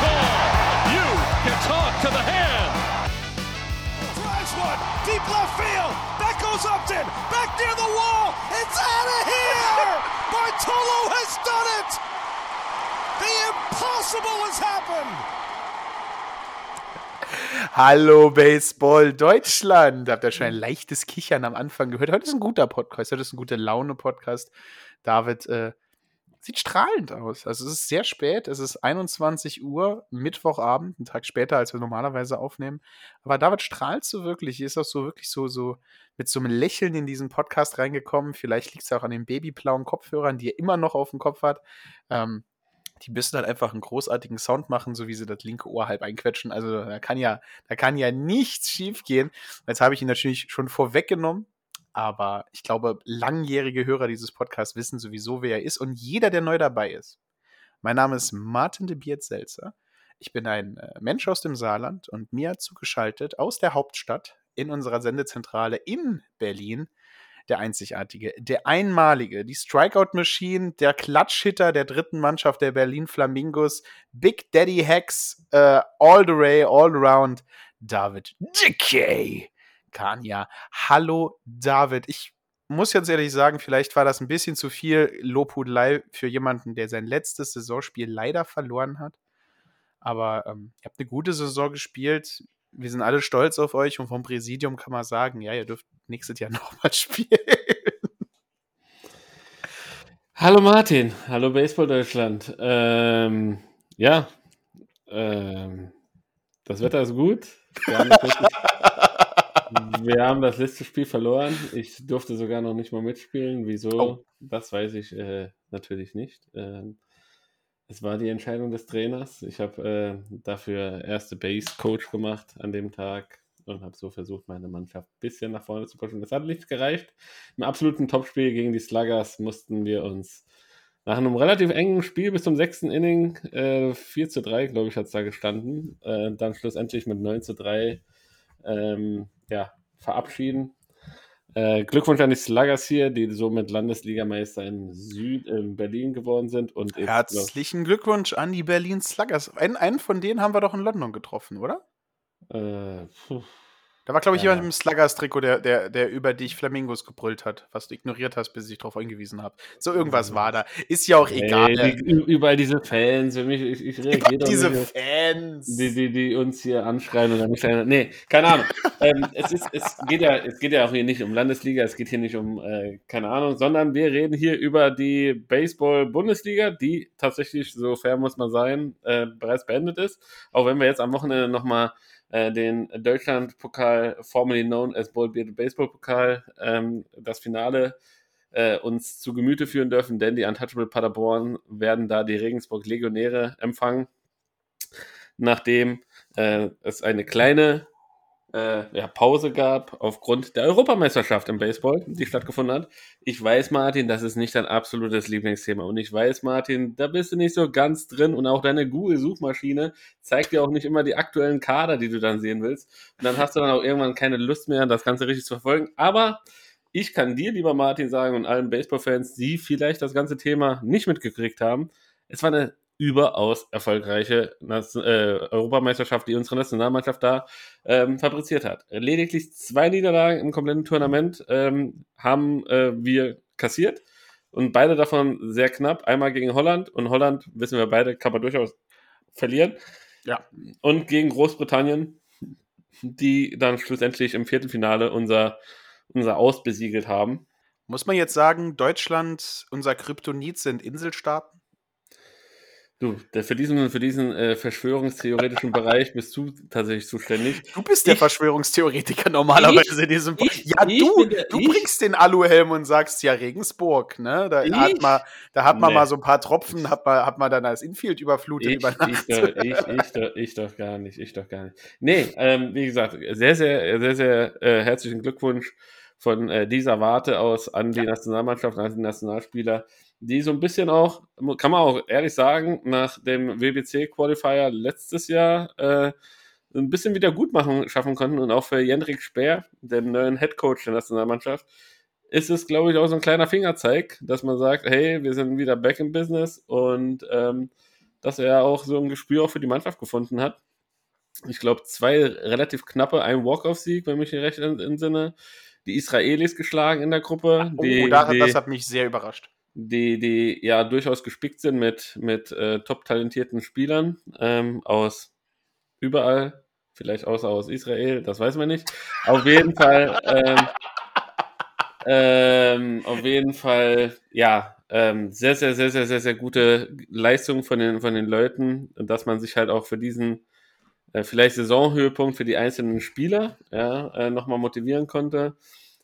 Call. You can talk to the hand. Drives one deep left field. That goes Upton. Back near the wall. It's out of here. Bartolo has done it. The impossible has happened. Hallo Baseball Deutschland. Habt ihr schon ein leichtes Kichern am Anfang gehört? Heute ist ein guter Podcast, heute ist ein guter Laune-Podcast. David äh, sieht strahlend aus. Also es ist sehr spät, es ist 21 Uhr, Mittwochabend, einen Tag später, als wir normalerweise aufnehmen. Aber David strahlt so wirklich, hier ist auch so wirklich so, so mit so einem Lächeln in diesen Podcast reingekommen. Vielleicht liegt es auch an den babyblauen Kopfhörern, die er immer noch auf dem Kopf hat. Ähm, die müssen halt einfach einen großartigen Sound machen, so wie sie das linke Ohr halb einquetschen. Also da kann ja, da kann ja nichts schief gehen. Jetzt habe ich ihn natürlich schon vorweggenommen, aber ich glaube, langjährige Hörer dieses Podcasts wissen sowieso, wer er ist und jeder, der neu dabei ist. Mein Name ist Martin de Biert-Selzer. Ich bin ein äh, Mensch aus dem Saarland und mir zugeschaltet aus der Hauptstadt in unserer Sendezentrale in Berlin der einzigartige, der einmalige, die Strikeout-Machine, der Klatschhitter der dritten Mannschaft der Berlin Flamingos, Big Daddy Hacks, äh, all the way, all around, David Dickey Kania. Hallo David, ich muss jetzt ehrlich sagen, vielleicht war das ein bisschen zu viel Lobhudelei für jemanden, der sein letztes Saisonspiel leider verloren hat. Aber ähm, ihr habt eine gute Saison gespielt wir sind alle stolz auf euch und vom Präsidium kann man sagen, ja, ihr dürft nächstes Jahr nochmal spielen. Hallo Martin, hallo Baseball Deutschland. Ähm, ja, ähm, das Wetter ist gut. Wir haben, wir haben, das letzte, Spiel verloren. Ich durfte sogar noch nicht mal mitspielen. Wieso? Oh. Das weiß ich äh, natürlich nicht. Ähm, es war die Entscheidung des Trainers. Ich habe äh, dafür erste Base-Coach gemacht an dem Tag und habe so versucht, meine Mannschaft ein bisschen nach vorne zu pushen. Das hat nicht gereicht. Im absoluten Topspiel gegen die Sluggers mussten wir uns nach einem relativ engen Spiel bis zum sechsten Inning, äh, 4 zu 3, glaube ich, hat es da gestanden, äh, dann schlussendlich mit 9 zu 3 ähm, ja, verabschieden. Äh, Glückwunsch an die Sluggers hier, die somit Landesligameister in Süd in Berlin geworden sind. Und Herzlichen Glückwunsch an die Berlin Sluggers. Einen, einen von denen haben wir doch in London getroffen, oder? Äh, da war, glaube ich, ja. jemand im Sluggers-Trikot, der, der, der über dich Flamingos gebrüllt hat, was du ignoriert hast, bis ich darauf hingewiesen habe. So irgendwas war da. Ist ja auch hey, egal. Die, überall diese Fans. Für mich, ich, ich reagiere Diese nicht, Fans. Die, die, die uns hier anschreien oder nicht. Nee, keine Ahnung. ähm, es, ist, es, geht ja, es geht ja auch hier nicht um Landesliga, es geht hier nicht um, äh, keine Ahnung, sondern wir reden hier über die Baseball-Bundesliga, die tatsächlich, so fair muss man sein, äh, bereits beendet ist. Auch wenn wir jetzt am Wochenende nochmal äh, den Deutschland-Pokal, formerly known as Ballbearded Baseball-Pokal, ähm, das Finale äh, uns zu Gemüte führen dürfen, denn die Untouchable Paderborn werden da die Regensburg Legionäre empfangen, nachdem äh, es eine kleine äh, ja, Pause gab aufgrund der Europameisterschaft im Baseball, die stattgefunden hat. Ich weiß, Martin, das ist nicht dein absolutes Lieblingsthema. Und ich weiß, Martin, da bist du nicht so ganz drin. Und auch deine Google-Suchmaschine zeigt dir auch nicht immer die aktuellen Kader, die du dann sehen willst. Und dann hast du dann auch irgendwann keine Lust mehr, das Ganze richtig zu verfolgen. Aber ich kann dir, lieber Martin, sagen und allen Baseball-Fans, die vielleicht das ganze Thema nicht mitgekriegt haben, es war eine überaus erfolgreiche äh, Europameisterschaft, die unsere Nationalmannschaft da ähm, fabriziert hat. Lediglich zwei Niederlagen im kompletten Tournament ähm, haben äh, wir kassiert und beide davon sehr knapp. Einmal gegen Holland und Holland, wissen wir beide, kann man durchaus verlieren. Ja. Und gegen Großbritannien, die dann schlussendlich im Viertelfinale unser, unser Aus besiegelt haben. Muss man jetzt sagen, Deutschland, unser Kryptonit sind Inselstaaten? Du, der, für diesen, für diesen äh, verschwörungstheoretischen Bereich bist du tatsächlich zuständig. Du bist der Ich- Verschwörungstheoretiker normalerweise Ich- in diesem ich- Ja, ich du, der- du ich- bringst den Aluhelm und sagst ja Regensburg, ne? Da hat Ich? man, da hat man Nee. mal so ein paar Tropfen, hat man, hat man dann als Infield überflutet Ich, über ich, Nacht. doch, ich, ich, doch, ich doch gar nicht, ich doch gar nicht. Nee, ähm, wie gesagt, sehr, sehr, sehr, sehr äh, herzlichen Glückwunsch von äh, dieser Warte aus an die Nationalmannschaft, an die Nationalspieler, die so ein bisschen auch, kann man auch ehrlich sagen, nach dem WBC-Qualifier letztes Jahr äh, ein bisschen Wiedergutmachung schaffen konnten und auch für Jendrik Speer, den neuen Headcoach der Nationalmannschaft, ist es, glaube ich, auch so ein kleiner Fingerzeig, dass man sagt, hey, wir sind wieder back in business und ähm, dass er auch so ein Gespür auch für die Mannschaft gefunden hat. Ich glaube, zwei relativ knappe, ein Walk-Off-Sieg, wenn mich hier recht entsinne. Die Israelis geschlagen in der Gruppe, Oh, die, da, die, das hat mich sehr überrascht. die, die ja durchaus gespickt sind mit, mit äh, top talentierten Spielern ähm, aus überall, vielleicht außer aus Israel, das weiß man nicht. Auf jeden Fall, ähm, ähm, auf jeden Fall, ja, ähm, sehr, sehr, sehr, sehr, sehr, sehr gute Leistung von den, von den Leuten, dass man sich halt auch für diesen äh, vielleicht Saisonhöhepunkt für die einzelnen Spieler ja, äh, nochmal motivieren konnte.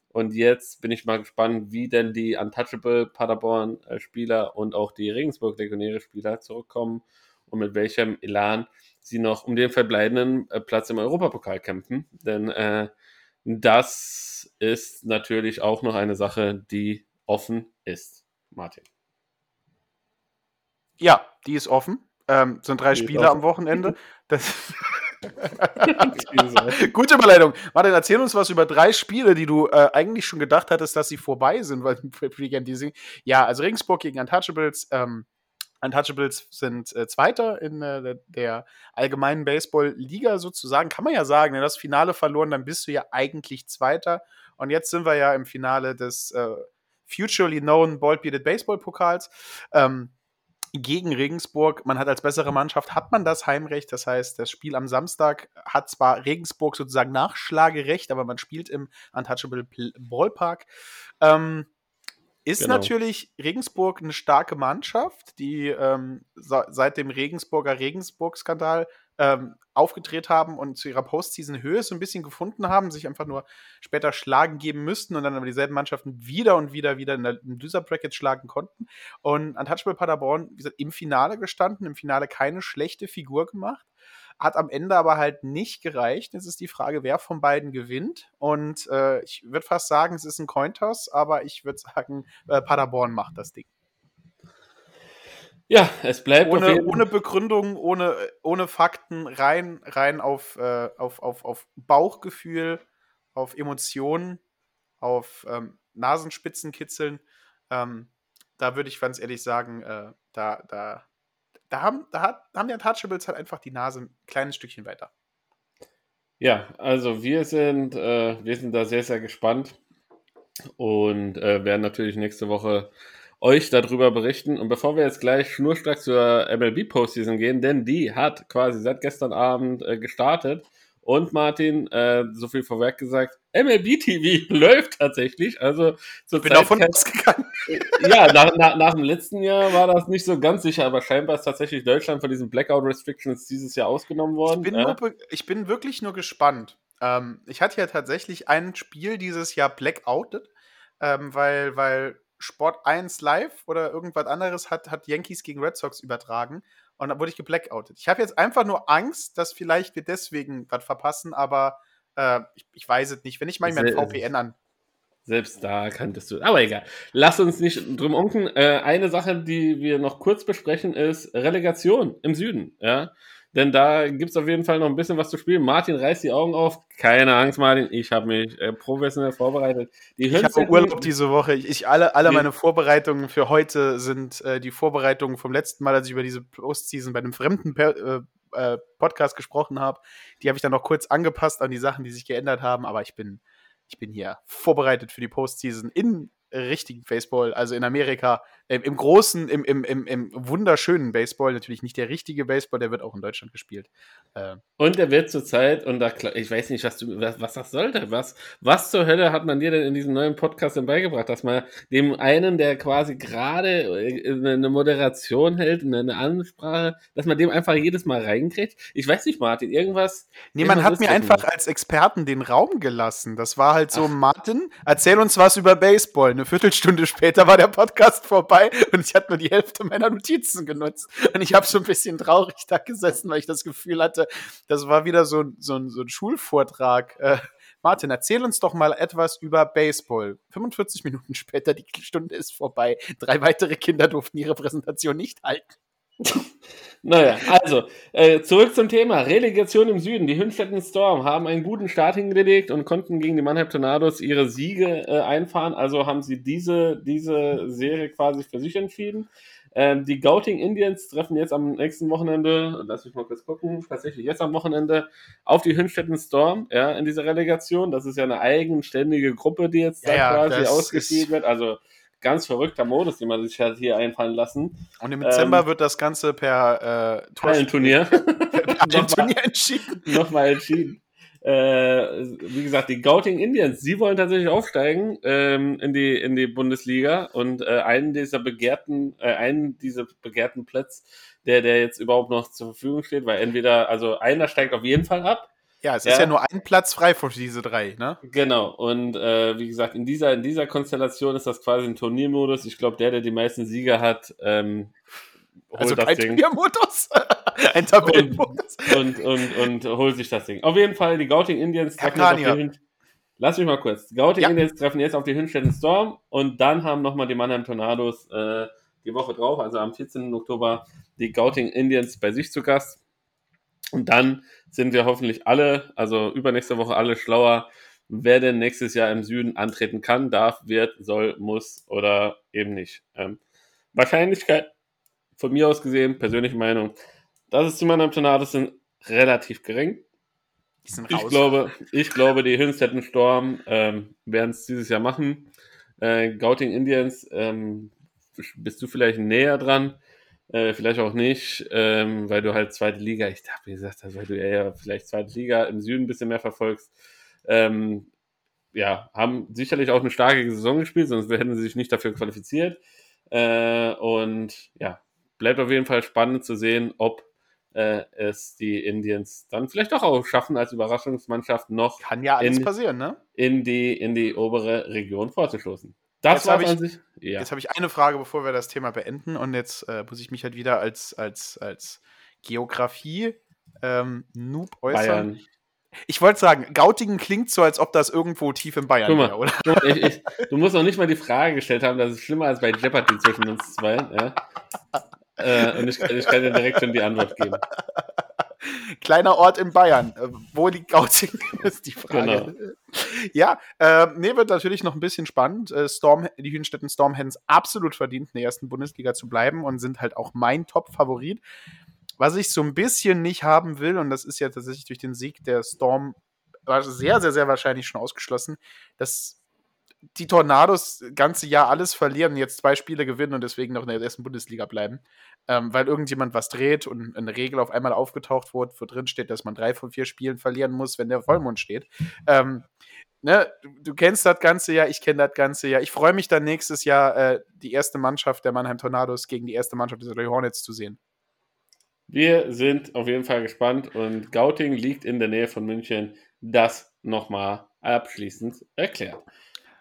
Und jetzt bin ich mal gespannt, wie denn die Untouchable Paderborn-Spieler und auch die Regensburg-Legionäre-Spieler zurückkommen und mit welchem Elan sie noch um den verbleibenden äh, Platz im Europapokal kämpfen. Denn äh, das ist natürlich auch noch eine Sache, die offen ist. Martin. Ja, die ist offen. Ähm, sind drei Die ist Spiele offen. am Wochenende. Das Gute Überleitung. Martin, erzähl uns was über drei Spiele, die du äh, eigentlich schon gedacht hattest, dass sie vorbei sind, weil die. Ja, also Regensburg gegen Untouchables. Ähm, Untouchables sind äh, Zweiter in äh, der- allgemeinen Baseball-Liga sozusagen. Kann man ja sagen, wenn du das Finale verloren, dann bist du ja eigentlich Zweiter. Und jetzt sind wir ja im Finale des äh, Futurely Known Bald Bearded Baseball Pokals. Ähm, gegen Regensburg. Man hat als bessere Mannschaft, hat man das Heimrecht. Das heißt, das Spiel am Samstag hat zwar Regensburg sozusagen Nachschlagerecht, aber man spielt im Untouchable Ballpark. Ähm, ist Genau. natürlich Regensburg eine starke Mannschaft, die ähm, seit dem Regensburger Regensburg-Skandal ähm, aufgedreht haben und zu ihrer Postseason-Höhe so ein bisschen gefunden haben, sich einfach nur später schlagen geben müssten und dann aber dieselben Mannschaften wieder und wieder wieder in der, Loser-Bracket schlagen konnten. Und Untouchable Paderborn, wie gesagt, im Finale gestanden, im Finale keine schlechte Figur gemacht, hat am Ende aber halt nicht gereicht. Jetzt ist die Frage, wer von beiden gewinnt. Und äh, ich würde fast sagen, es ist ein Cointoss, aber ich würde sagen, äh, Paderborn macht das Ding. Ja, es bleibt Ohne, ohne Begründung, ohne, ohne Fakten, rein, rein auf, äh, auf, auf, auf Bauchgefühl, auf Emotionen, auf ähm, Nasenspitzenkitzeln. Ähm, da würde ich ganz ehrlich sagen, äh, da, da, da, haben, da hat, haben die Untouchables halt einfach die Nase ein kleines Stückchen weiter. Ja, also wir sind, äh, wir sind da sehr, sehr gespannt und äh, werden natürlich nächste Woche euch darüber berichten. Und bevor wir jetzt gleich schnurstracks zur MLB Postseason gehen, denn die hat quasi seit gestern Abend äh, gestartet. Und Martin, äh, so viel vorweg gesagt, MLB TV läuft tatsächlich. Also zur Ich bin Zeit davon ausgegangen. ja, nach, nach, nach dem letzten Jahr war das nicht so ganz sicher, aber scheinbar ist tatsächlich Deutschland von diesen Blackout Restrictions dieses Jahr ausgenommen worden. Ich bin, ja. nur, be- ich bin wirklich nur gespannt. Ähm, ich hatte ja tatsächlich ein Spiel dieses Jahr blackoutet, ähm, weil, weil Sport 1 Live oder irgendwas anderes hat, hat Yankees gegen Red Sox übertragen und da wurde ich geblackoutet. Ich habe jetzt einfach nur Angst, dass vielleicht wir deswegen was verpassen, aber äh, ich, ich weiß es nicht. Wenn ich mal mein Sehr- VPN an. Selbst da kanntest du. Aber egal. Lass uns nicht drum unken. Äh, eine Sache, die wir noch kurz besprechen, ist Relegation im Süden. Ja. Denn da gibt es auf jeden Fall noch ein bisschen was zu spielen. Martin reißt die Augen auf. Keine Angst, Martin. Ich habe mich äh, professionell vorbereitet. Die Ich habe Urlaub diese Woche. Ich, alle, alle meine Vorbereitungen für heute sind äh, die Vorbereitungen vom letzten Mal, als ich über diese Postseason bei einem fremden per, äh, äh, Podcast gesprochen habe. Die habe ich dann noch kurz angepasst an die Sachen, die sich geändert haben. Aber ich bin, ich bin hier vorbereitet für die Postseason in richtigen Baseball, also in Amerika. Im, im großen, im, im, im, im wunderschönen Baseball, natürlich nicht der richtige Baseball, der wird auch in Deutschland gespielt. Äh, Und der wird zurzeit, und da, ich weiß nicht, was du, was, was das sollte, was, was zur Hölle hat man dir denn in diesem neuen Podcast denn beigebracht, dass man dem einen, der quasi gerade äh, eine Moderation hält, eine, Ansprache, dass man dem einfach jedes Mal reinkriegt? Ich weiß nicht, Martin, irgendwas. Nee, man irgendwas hat mir einfach immer. als Experten den Raum gelassen. Das war halt so, Martin, erzähl uns was über Baseball. Eine Viertelstunde später war der Podcast vorbei und ich hatte nur die Hälfte meiner Notizen genutzt. Und ich habe so ein bisschen traurig da gesessen, weil ich das Gefühl hatte, das war wieder so, ein- so, ein- so ein Schulvortrag. Äh, Martin, erzähl uns doch mal etwas über Baseball. 45 Minuten später, die Stunde ist vorbei. Drei weitere Kinder durften ihre Präsentation nicht halten. Naja, also, äh, zurück zum Thema. Relegation im Süden. Die Hünstetten Storm haben einen guten Start hingelegt und konnten gegen die Mannheim Tornados ihre Siege äh, einfahren. Also haben sie diese, diese Serie quasi für sich entschieden. Ähm, die Gauting Indians treffen jetzt am nächsten Wochenende, lass mich mal kurz gucken, tatsächlich jetzt am Wochenende auf die Hünstetten Storm, ja, in dieser Relegation. Das ist ja eine eigenständige Gruppe, die jetzt Ja, quasi ausgeschieden wird. Also ganz verrückter Modus, den man sich hat hier einfallen lassen. Und im Dezember Ähm, wird das Ganze per äh, Hallenturnier. ein Turnier entschieden. nochmal entschieden. Äh, wie gesagt, die Gauting Indians, sie wollen tatsächlich aufsteigen ähm, in, die, in die Bundesliga und äh, einen dieser begehrten, äh, einen dieser begehrten Plätze, der, der jetzt überhaupt noch zur Verfügung steht, weil entweder, also einer steigt auf jeden Fall ab, Ja, es Ja. ist ja nur ein Platz frei für diese drei, ne? Genau, und äh, wie gesagt, in dieser, in dieser Konstellation ist das quasi ein Turniermodus. Ich glaube, der, der die meisten Siege hat, ähm, holt Also das kein Ding. Turniermodus, ein Tabellenmodus. und, und, und holt sich das Ding. Auf jeden Fall, die Gauting Indians treffen jetzt auf die Hün Lass mich mal kurz. Die Gauting Ja. Indians treffen jetzt auf die Hünstetten Storm und dann haben nochmal die Mannheim Tornados äh, die Woche drauf, also am 14. Oktober, die Gauting Indians bei sich zu Gast. Und dann sind wir hoffentlich alle, also übernächste Woche alle schlauer, wer denn nächstes Jahr im Süden antreten kann, darf, wird, soll, muss oder eben nicht. Ähm, Wahrscheinlichkeit von mir aus gesehen, persönliche Meinung, dass es die Mannheim Tornados sind, relativ gering. Ich glaube, ich glaube, die Hünstetten Storm ähm, werden es dieses Jahr machen. Äh, Gauting Indians, ähm, bist du vielleicht näher dran, äh, vielleicht auch nicht, ähm, weil du halt zweite Liga, ich wie gesagt, weil du eher vielleicht zweite Liga im Süden ein bisschen mehr verfolgst. Ähm, ja, haben sicherlich auch eine starke Saison gespielt, sonst hätten sie sich nicht dafür qualifiziert. Äh, und ja, bleibt auf jeden Fall spannend zu sehen, ob äh, es die Indians dann vielleicht doch auch schaffen, als Überraschungsmannschaft noch Kann ja alles in- passieren, ne? in die, in die obere Region vorzustoßen. Das Jetzt war hab ich- sich. Ja. Jetzt habe ich eine Frage, bevor wir das Thema beenden. Und jetzt äh, muss ich mich halt wieder als, als, als Geografie ähm, äußern. Bayern. Ich wollte sagen, Gautingen klingt so, als ob das irgendwo tief in Bayern mal. wäre, oder? Du, ich, ich, du musst noch nicht mal die Frage gestellt haben, das ist schlimmer als bei Jeopardy zwischen uns zwei. Ja? Äh, und ich, ich kann dir direkt schon die Antwort geben. Kleiner Ort in Bayern. Äh, wo liegt Gautingen, ist die Frage. Genau. Ja, äh, nee, wird natürlich noch ein bisschen spannend. Äh, Storm, die Hünstetten Stormhens absolut verdient, in der ersten Bundesliga zu bleiben und sind halt auch mein Top-Favorit. Was ich so ein bisschen nicht haben will, und das ist ja tatsächlich durch den Sieg der Storm war sehr, sehr, sehr wahrscheinlich schon ausgeschlossen, dass die Tornados das ganze Jahr alles verlieren, jetzt zwei Spiele gewinnen und deswegen noch in der ersten Bundesliga bleiben. Ähm, weil irgendjemand was dreht und eine Regel auf einmal aufgetaucht wurde, wo drin steht, dass man drei von vier Spielen verlieren muss, wenn der Vollmond steht. Ähm, ne, du, du kennst das ganze Jahr, ich kenne das ganze Jahr. Ich freue mich dann nächstes Jahr, äh, die erste Mannschaft der Mannheim Tornados gegen die erste Mannschaft des Hornets zu sehen. Wir sind auf jeden Fall gespannt und Gauting liegt in der Nähe von München. Das nochmal abschließend erklärt.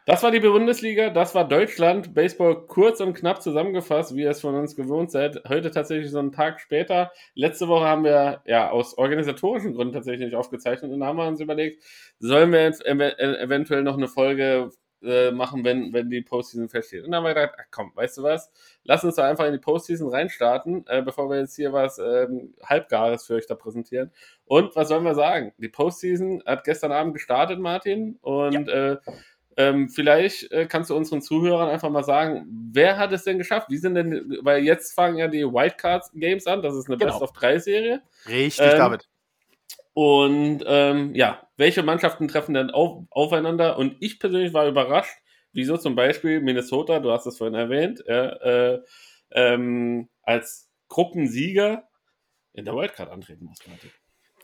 Das war die Bundesliga, das war Deutschland. Baseball kurz und knapp zusammengefasst, wie ihr es von uns gewohnt seid. Heute tatsächlich so einen Tag später. Letzte Woche haben wir ja aus organisatorischen Gründen tatsächlich nicht aufgezeichnet und da haben wir uns überlegt, sollen wir ev eventuell noch eine Folge äh, machen, wenn, wenn die Postseason feststeht. Und dann haben wir gedacht, ach komm, weißt du was? Lass uns doch einfach in die Postseason reinstarten, äh, bevor wir jetzt hier was ähm, Halbgares für euch da präsentieren. Und was sollen wir sagen? Die Postseason hat gestern Abend gestartet, Martin. Und äh, ähm, vielleicht äh, kannst du unseren Zuhörern einfach mal sagen, wer hat es denn geschafft? Wie sind denn, weil jetzt fangen ja die Wildcard-Games an, das ist eine Genau. Best-of-3-Serie. Richtig, Ähm, David. Und ähm, ja, welche Mannschaften treffen denn auf, aufeinander? Und ich persönlich war überrascht, wieso zum Beispiel Minnesota, du hast es vorhin erwähnt, äh, ähm, als Gruppensieger in der Wildcard antreten muss.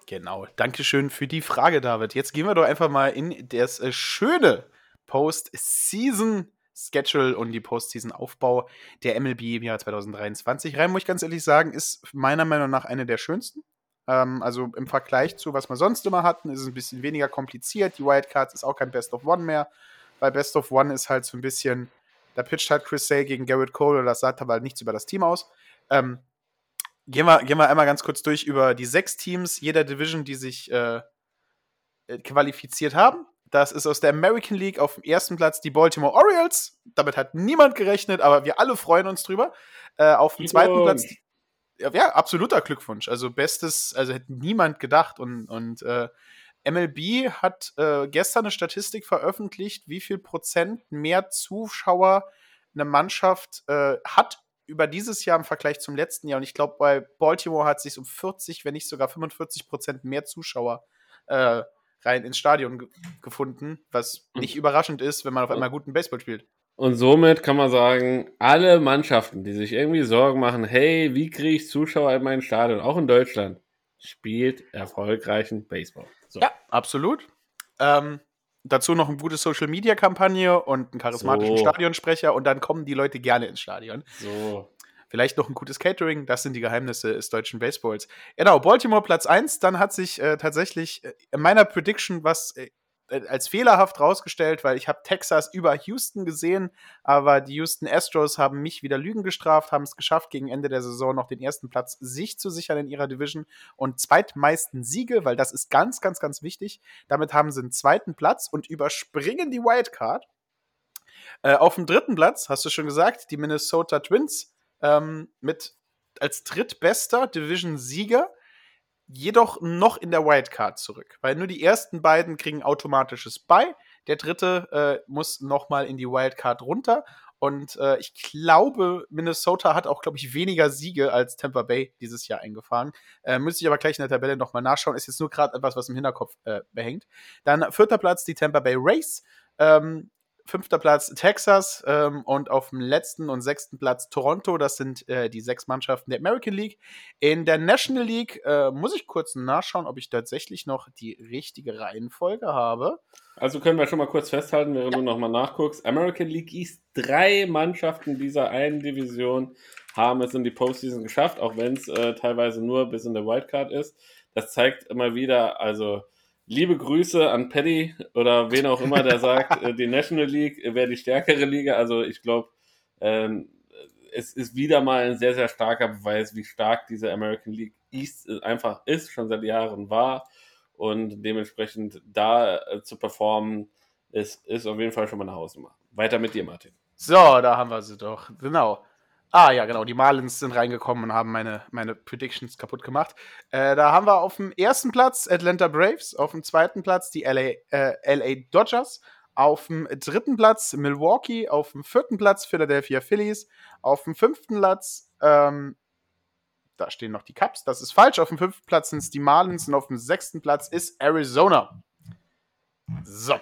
Genau. Dankeschön für die Frage, David. Jetzt gehen wir doch einfach mal in das äh, schöne Post-Season Schedule und die Postseason-Aufbau der MLB im Jahr 2023 rein, muss ich ganz ehrlich sagen, ist meiner Meinung nach eine der schönsten. Ähm, also im Vergleich zu was wir sonst immer hatten, ist es ein bisschen weniger kompliziert. Die Wildcards ist auch kein Best of One mehr, weil Best of One ist halt so ein bisschen, da pitcht halt Chris Sale gegen Garrett Cole und das sagt aber halt nichts über das Team aus. Ähm, gehen, wir, gehen wir einmal ganz kurz durch über die sechs Teams jeder Division, die sich äh, äh qualifiziert haben. Das ist aus der American League auf dem ersten Platz die Baltimore Orioles. Damit hat niemand gerechnet, aber wir alle freuen uns drüber. Äh, auf dem zweiten Platz ja, absoluter Glückwunsch. Also bestes, also hätte niemand gedacht. Und, und äh, MLB hat äh, gestern eine Statistik veröffentlicht, wie viel Prozent mehr Zuschauer eine Mannschaft äh, hat über dieses Jahr im Vergleich zum letzten Jahr. Und ich glaube, bei Baltimore hat sich um 40, wenn nicht sogar 45 Prozent mehr Zuschauer äh, rein ins Stadion gefunden, was nicht überraschend ist, wenn man auf einmal guten Baseball spielt. Und somit kann man sagen, alle Mannschaften, die sich irgendwie Sorgen machen, hey, wie kriege ich Zuschauer in mein Stadion, auch in Deutschland, spielt erfolgreichen Baseball. So. Ja, absolut. Ähm, dazu noch eine gute Social Media Kampagne und einen charismatischen so. Stadionsprecher und dann kommen die Leute gerne ins Stadion. So. Vielleicht noch ein gutes Catering, das sind die Geheimnisse des deutschen Baseballs. Genau, Baltimore Platz 1, dann hat sich äh, tatsächlich äh, in meiner Prediction was äh, als fehlerhaft rausgestellt, weil ich habe Texas über Houston gesehen, aber die Houston Astros haben mich wieder Lügen gestraft, haben es geschafft, gegen Ende der Saison noch den ersten Platz sich zu sichern in ihrer Division und zweitmeisten Siege, weil das ist ganz, ganz, ganz wichtig. Damit haben sie einen zweiten Platz und überspringen die Wildcard. Äh, auf dem dritten Platz, hast du schon gesagt, die Minnesota Twins ähm, mit als drittbester Division-Sieger jedoch noch in der Wildcard zurück, weil nur die ersten beiden kriegen automatisches Buy. Der dritte äh, muss nochmal in die Wildcard runter. Und äh, ich glaube, Minnesota hat auch, glaube ich, weniger Siege als Tampa Bay dieses Jahr eingefahren. Äh, müsste ich aber gleich in der Tabelle nochmal nachschauen. Ist jetzt nur gerade etwas, was im Hinterkopf äh, behängt. Dann vierter Platz die Tampa Bay Race. Ähm, fünfter Platz Texas ähm, und auf dem letzten und sechsten Platz Toronto. Das sind äh, die sechs Mannschaften der American League. In der National League äh, muss ich kurz nachschauen, ob ich tatsächlich noch die richtige Reihenfolge habe. Also können wir schon mal kurz festhalten, während ja. du nochmal nachguckst. American League East, drei Mannschaften dieser einen Division haben es in die Postseason geschafft, auch wenn es äh, teilweise nur bis in der Wildcard ist. Das zeigt immer wieder, also Liebe Grüße an Paddy oder wen auch immer, der sagt, äh, die National League wäre die stärkere Liga. Also ich glaube, ähm, es ist wieder mal ein sehr, sehr starker Beweis, wie stark diese American League East einfach ist, schon seit Jahren war. Und dementsprechend da äh, zu performen, ist, ist auf jeden Fall schon mal eine Hausnummer. Weiter mit dir, Martin. So, da haben wir sie doch. Genau. Ah ja, genau, die Marlins sind reingekommen und haben meine, meine Predictions kaputt gemacht. Äh, da haben wir auf dem ersten Platz Atlanta Braves, auf dem zweiten Platz die LA, äh, LA Dodgers, auf dem dritten Platz Milwaukee, auf dem vierten Platz Philadelphia Phillies, auf dem fünften Platz, ähm, da stehen noch die Cubs, das ist falsch, auf dem fünften Platz sind es die Marlins und auf dem sechsten Platz ist Arizona. So.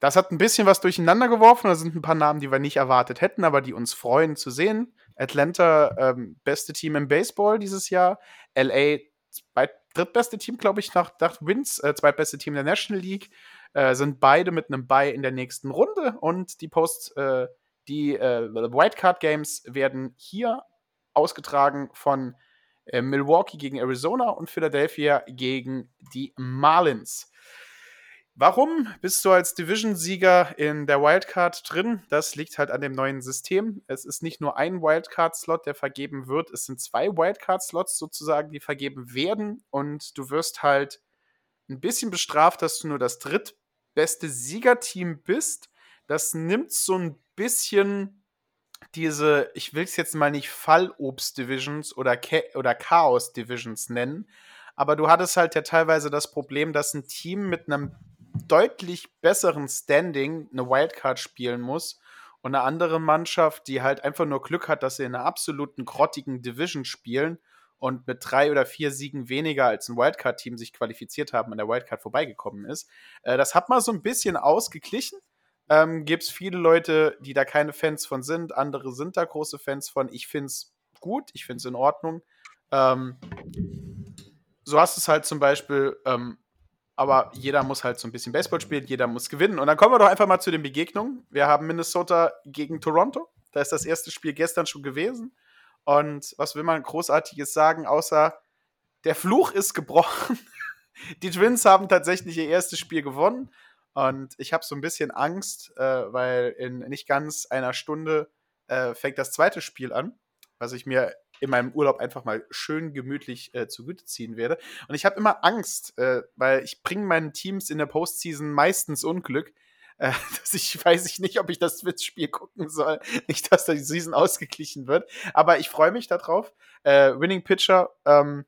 Das hat ein bisschen was durcheinander geworfen. Da sind ein paar Namen, die wir nicht erwartet hätten, aber die uns freuen zu sehen. Atlanta, ähm, beste Team im Baseball dieses Jahr. LA, drittbeste Team, glaube ich, nach, nach Wins, äh, zweitbeste Team der National League. Äh, sind beide mit einem Bye in der nächsten Runde und die Post, äh, die äh, Wildcard Games werden hier ausgetragen von äh, Milwaukee gegen Arizona und Philadelphia gegen die Marlins. Warum bist du als Division-Sieger in der Wildcard drin? Das liegt halt an dem neuen System. Es ist nicht nur ein Wildcard-Slot, der vergeben wird, es sind zwei Wildcard-Slots sozusagen, die vergeben werden. Und du wirst halt ein bisschen bestraft, dass du nur das drittbeste Siegerteam bist. Das nimmt so ein bisschen diese, ich will es jetzt mal nicht Fallobst-Divisions oder, oder Chaos-Divisions nennen, aber du hattest halt ja teilweise das Problem, dass ein Team mit einem deutlich besseren Standing eine Wildcard spielen muss und eine andere Mannschaft, die halt einfach nur Glück hat, dass sie in einer absoluten grottigen Division spielen und mit drei oder vier Siegen weniger als ein Wildcard-Team sich qualifiziert haben, an der Wildcard vorbeigekommen ist. Äh, das hat mal so ein bisschen ausgeglichen. ähm, gibt es viele Leute, die da keine Fans von sind. Andere sind da große Fans von. Ich finde es gut, ich finde es in Ordnung. Ähm, so hast es halt zum Beispiel, ähm, aber jeder muss halt so ein bisschen Baseball spielen, jeder muss gewinnen. Und dann kommen wir doch einfach mal zu den Begegnungen. Wir haben Minnesota gegen Toronto. Da ist das erste Spiel gestern schon gewesen. Und was will man Großartiges sagen, außer der Fluch ist gebrochen. Die Twins haben tatsächlich ihr erstes Spiel gewonnen. Und ich habe so ein bisschen Angst, äh, weil in nicht ganz einer Stunde äh, fängt das zweite Spiel an, was ich mir in meinem Urlaub einfach mal schön gemütlich äh, zu Güte ziehen werde. Und ich habe immer Angst, äh, weil ich bringe meinen Teams in der Postseason meistens Unglück, äh, dass ich weiß ich nicht, ob ich das Twitch-Spiel gucken soll. Nicht, dass da die Season ausgeglichen wird. Aber ich freue mich darauf. Äh, Winning Pitcher ähm,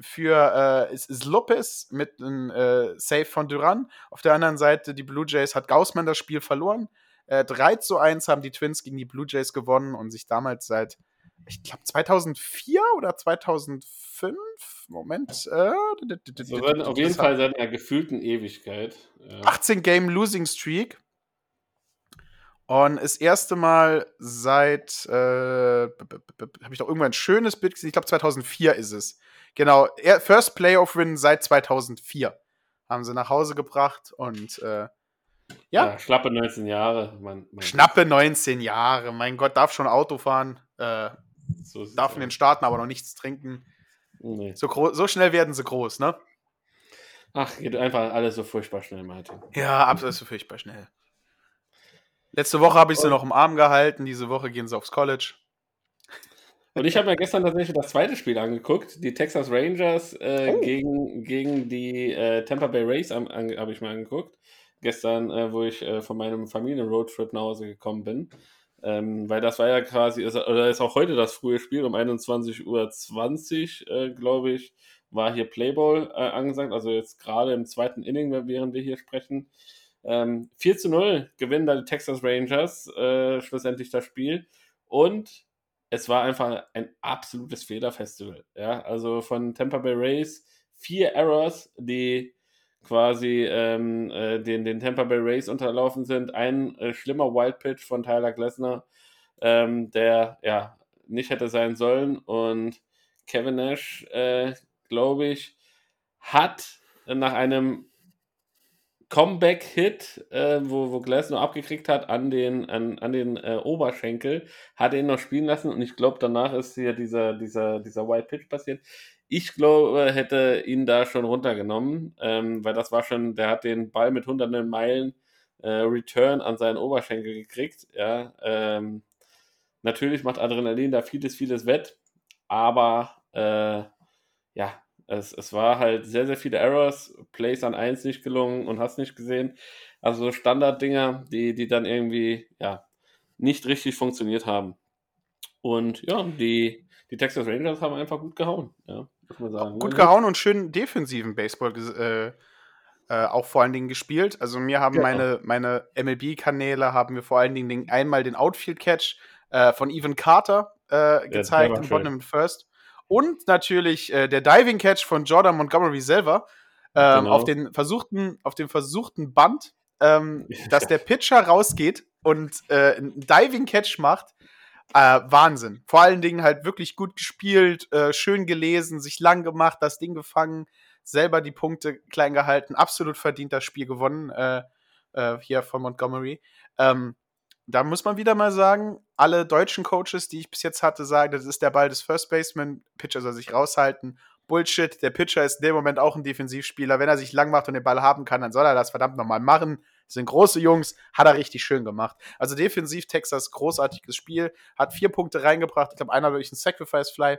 für äh, ist, ist Lopez mit einem äh, Save von Duran. Auf der anderen Seite, die Blue Jays hat Gaussmann das Spiel verloren. Äh, 3 zu 1 haben die Twins gegen die Blue Jays gewonnen und sich damals seit, ich glaube, 2004 oder 2005, Moment. Äh, so werden auf jeden Fall seit einer gefühlten Ewigkeit. Ja. 18 Game Losing Streak. Und das erste Mal seit, äh, habe ich doch irgendwann ein schönes Bild gesehen, ich glaube 2004 ist es. Genau, First Playoff Win seit 2004 haben sie nach Hause gebracht und äh, ja. ja. Schlappe 19 Jahre. Man, man Schnappe 19 Jahre. Mein Gott, darf schon Auto fahren. Äh, so darf in den Staaten aber noch nichts trinken. Nee. So, so schnell werden sie groß, ne? Ach, geht einfach alles so furchtbar schnell, Martin. Ja, absolut so furchtbar schnell. Letzte Woche habe ich sie noch im Arm gehalten, diese Woche gehen sie aufs College. Und ich habe mir gestern tatsächlich das zweite Spiel angeguckt, die Texas Rangers äh, oh. gegen, gegen die äh, Tampa Bay Rays habe ich mir angeguckt. Gestern, äh, wo ich äh, von meinem Familien-Roadtrip nach Hause gekommen bin. Ähm, weil das war ja quasi, ist, oder ist auch heute das frühe Spiel um 21.20 Uhr, äh, glaube ich, war hier Playball äh, angesagt. Also jetzt gerade im zweiten Inning, während wir hier sprechen. Ähm, 4 zu 0 gewinnen da die Texas Rangers schlussendlich das Spiel. Und es war einfach ein absolutes Fehlerfestival. Ja, also von Tampa Bay Rays vier Errors, die quasi ähm, äh, den, den Tampa Bay Rays unterlaufen sind. Ein äh, schlimmer Wild Pitch von Tyler Glessner, ähm, der ja nicht hätte sein sollen. Und Kevin Nash, äh, glaube ich, hat nach einem Comeback-Hit, äh, wo, wo Glasnow abgekriegt hat an den, an, an den äh, Oberschenkel, hat er ihn noch spielen lassen und ich glaube, danach ist hier dieser, dieser, dieser White Pitch passiert. Ich glaube, hätte ihn da schon runtergenommen, ähm, weil das war schon, der hat den Ball mit hunderten Meilen äh, Return an seinen Oberschenkel gekriegt. Ja, ähm, natürlich macht Adrenalin da vieles, vieles wett, aber äh, ja, es, es war halt sehr, sehr viele Errors, Plays an 1 nicht gelungen und hast nicht gesehen. Also Standarddinger, die, die dann irgendwie, ja, nicht richtig funktioniert haben. Und ja, die, die Texas Rangers haben einfach gut gehauen, ja, sagen. Gut gehauen und schön defensiven Baseball äh, äh, auch vor allen Dingen gespielt. Also mir haben ja. meine, meine MLB-Kanäle haben mir vor allen Dingen einmal den Outfield-Catch äh, von Evan Carter äh, gezeigt im Bottom First. Und natürlich äh, der Diving Catch von Jordan Montgomery selber ähm, genau. auf, den versuchten, auf dem versuchten Band, ähm, dass der Pitcher rausgeht und äh, einen Diving Catch macht. Äh, Wahnsinn. Vor allen Dingen halt wirklich gut gespielt, äh, schön gelesen, sich lang gemacht, das Ding gefangen, selber die Punkte klein gehalten, absolut verdient das Spiel gewonnen äh, äh, hier von Montgomery. Ähm, da muss man wieder mal sagen, alle deutschen Coaches, die ich bis jetzt hatte, sagen, das ist der Ball des First Baseman, Pitcher soll sich raushalten. Bullshit, der Pitcher ist in dem Moment auch ein Defensivspieler. Wenn er sich lang macht und den Ball haben kann, dann soll er das verdammt nochmal machen. Sind große Jungs, hat er richtig schön gemacht. Also defensiv Texas, großartiges Spiel, hat vier Punkte reingebracht. Ich glaube, einer durch einen Sacrifice Fly.